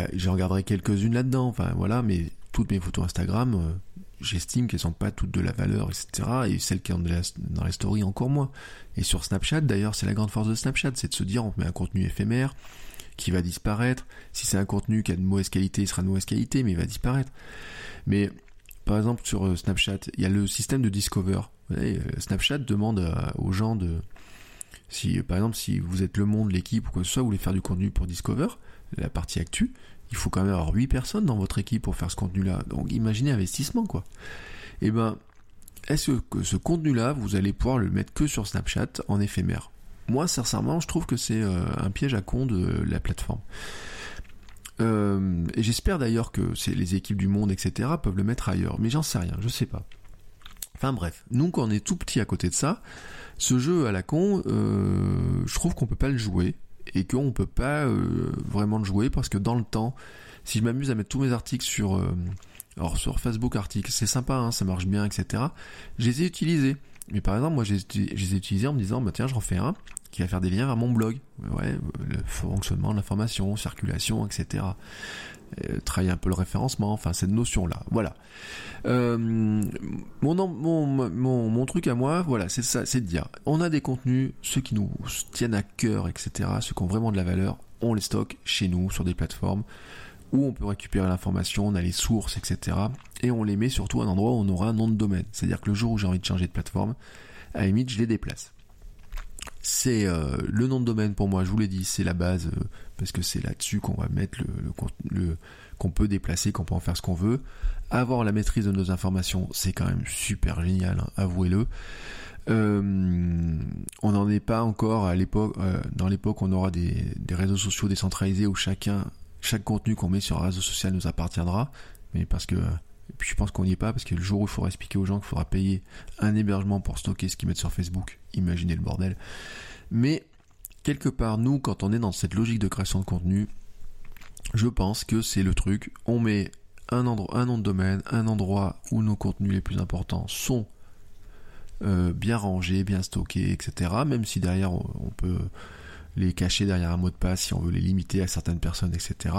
quelques-unes là-dedans, enfin, voilà, mais toutes mes photos Instagram, euh, j'estime qu'elles sont pas toutes de la valeur, etc. Et celles qui sont dans les stories encore moins. Et sur Snapchat, d'ailleurs, c'est la grande force de Snapchat, c'est de se dire on met un contenu éphémère qui va disparaître. Si c'est un contenu qui a de mauvaise qualité, il sera de mauvaise qualité, mais il va disparaître. Mais par exemple sur euh, Snapchat, il y a le système de Discover. Euh, Snapchat demande aux gens de si par exemple si vous êtes le monde, l'équipe ou quoi que ce soit, vous voulez faire du contenu pour Discover, la partie actu, il faut quand même avoir 8 personnes dans votre équipe pour faire ce contenu-là. Donc imaginez investissement quoi. Et eh ben, est-ce que ce contenu-là, vous allez pouvoir le mettre que sur Snapchat en éphémère? Moi, sincèrement, je trouve que c'est euh, un piège à con de la plateforme. Euh, et j'espère d'ailleurs que les équipes du monde, etc., peuvent le mettre ailleurs. Mais j'en sais rien, je sais pas. Enfin bref, nous quand on est tout petit à côté de ça, ce jeu à la con, euh, je trouve qu'on peut pas le jouer et qu'on peut pas euh, vraiment le jouer parce que dans le temps, si je m'amuse à mettre tous mes articles sur, euh, sur Facebook articles, c'est sympa, hein, ça marche bien, etc. Je les ai utilisés. Mais par exemple, moi, je les ai utilisés en me disant, bah tiens, je refais un qui va faire des liens vers mon blog. Ouais, le fonctionnement de l'information, circulation, etc. Euh, travailler un peu le référencement, enfin cette notion-là. Voilà. Euh, mon, mon, mon, mon, truc à moi, voilà, c'est ça, c'est de dire, on a des contenus, ceux qui nous tiennent à cœur, etc., ceux qui ont vraiment de la valeur, on les stocke chez nous sur des plateformes où on peut récupérer l'information, on a les sources, etc. Et on les met surtout à un endroit où on aura un nom de domaine. C'est-à-dire que le jour où j'ai envie de changer de plateforme, à limite, je les déplace c'est euh, le nom de domaine pour moi, je vous l'ai dit, c'est la base euh, parce que c'est là-dessus qu'on va mettre le, qu'on peut déplacer, qu'on peut en faire ce qu'on veut. Avoir la maîtrise de nos informations, c'est quand même super génial, hein, avouez-le. Euh, on n'en est pas encore à l'époque. dans l'époque, on aura des, réseaux sociaux décentralisés où chacun, chaque contenu qu'on met sur un réseau social nous appartiendra. Mais parce que et puis je pense qu'on n'y est pas parce que le jour où il faudra expliquer aux gens qu'il faudra payer un hébergement pour stocker ce qu'ils mettent sur Facebook, imaginez le bordel. Mais quelque part, nous, quand on est dans cette logique de création de contenu, je pense que c'est le truc. On met un nom de domaine, un endroit où nos contenus les plus importants sont euh, bien rangés, bien stockés, etc. Même si derrière on peut les cacher derrière un mot de passe si on veut les limiter à certaines personnes, etc.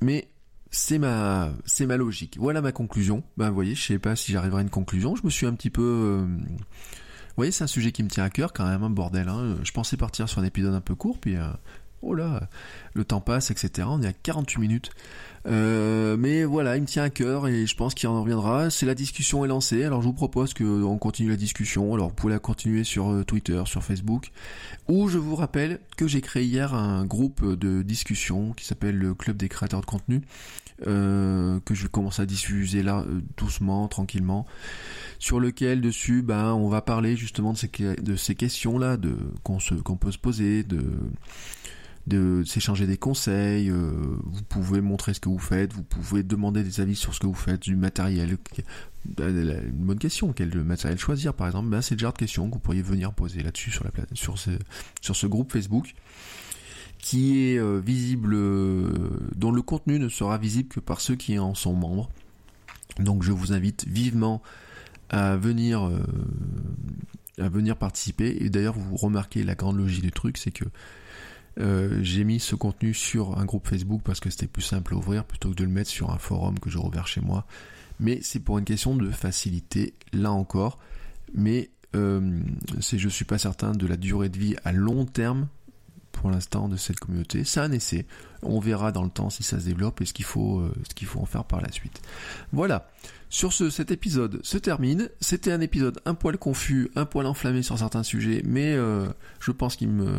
Mais c'est ma, c'est ma logique. Voilà ma conclusion. Ben, vous voyez, je sais pas si j'arriverai à une conclusion. Je me suis un petit peu, euh, vous voyez, c'est un sujet qui me tient à cœur quand même, un bordel. Hein. Je pensais partir sur un épisode un peu court, puis euh, oh là, le temps passe, etc. On est à 48 minutes. Euh, mais voilà, il me tient à cœur et je pense qu'il en reviendra. C'est la discussion est lancée, alors je vous propose qu'on continue la discussion. Alors vous pouvez la continuer sur euh, Twitter, sur Facebook, ou je vous rappelle que j'ai créé hier un groupe de discussion qui s'appelle le Club des créateurs de contenu, euh, que je vais commencer à diffuser là doucement, tranquillement, sur lequel dessus, ben, on va parler justement de ces, questions là, de qu'on peut se poser, de de s'échanger des conseils, euh, vous pouvez montrer ce que vous faites, vous pouvez demander des avis sur ce que vous faites, du matériel. Une bonne question, quel matériel choisir par exemple ben, C'est le genre de questions que vous pourriez venir poser là-dessus sur, sur, ce, sur ce groupe Facebook qui est euh, visible, euh, dont le contenu ne sera visible que par ceux qui en sont membres. Donc je vous invite vivement à venir, à venir participer. Et d'ailleurs, vous remarquez la grande logique du truc, c'est que Euh, j'ai mis ce contenu sur un groupe Facebook parce que c'était plus simple à ouvrir plutôt que de le mettre sur un forum que je rouvert chez moi. Mais c'est pour une question de facilité, là encore. Mais euh, c'est, je suis pas certain de la durée de vie à long terme pour l'instant de cette communauté. C'est un essai. On verra dans le temps si ça se développe et ce qu'il faut, euh, ce qu'il faut en faire par la suite. Voilà. Sur ce, cet épisode se termine. C'était un épisode un poil confus, un poil enflammé sur certains sujets, mais je pense qu'il me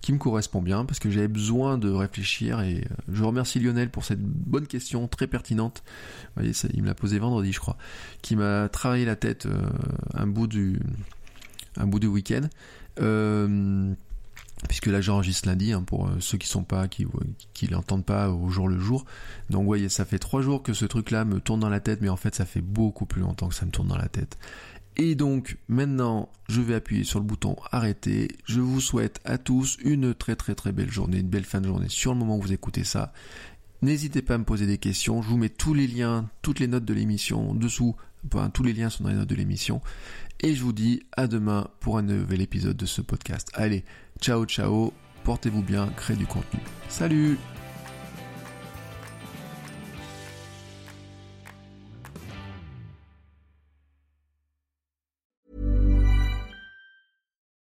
qui me correspond bien parce que j'avais besoin de réfléchir et euh, je remercie Lionel pour cette bonne question très pertinente. Vous voyez, ça, il me l'a posé vendredi, je crois, qui m'a travaillé la tête un bout du un bout du week-end. Euh, puisque là j'enregistre lundi hein, pour euh, ceux qui sont pas qui qui l'entendent pas au jour le jour donc vous voyez ça fait trois jours que ce truc là me tourne dans la tête mais en fait ça fait beaucoup plus longtemps que ça me tourne dans la tête et donc maintenant je vais appuyer sur le bouton arrêter je vous souhaite à tous une très très très belle journée une belle fin de journée sur le moment où vous écoutez ça N'hésitez pas à me poser des questions. Je vous mets tous les liens, toutes les notes de l'émission dessous. Enfin, tous les liens sont dans les notes de l'émission. Et je vous dis à demain pour un nouvel épisode de ce podcast. Allez, ciao ciao, portez-vous bien, créez du contenu. Salut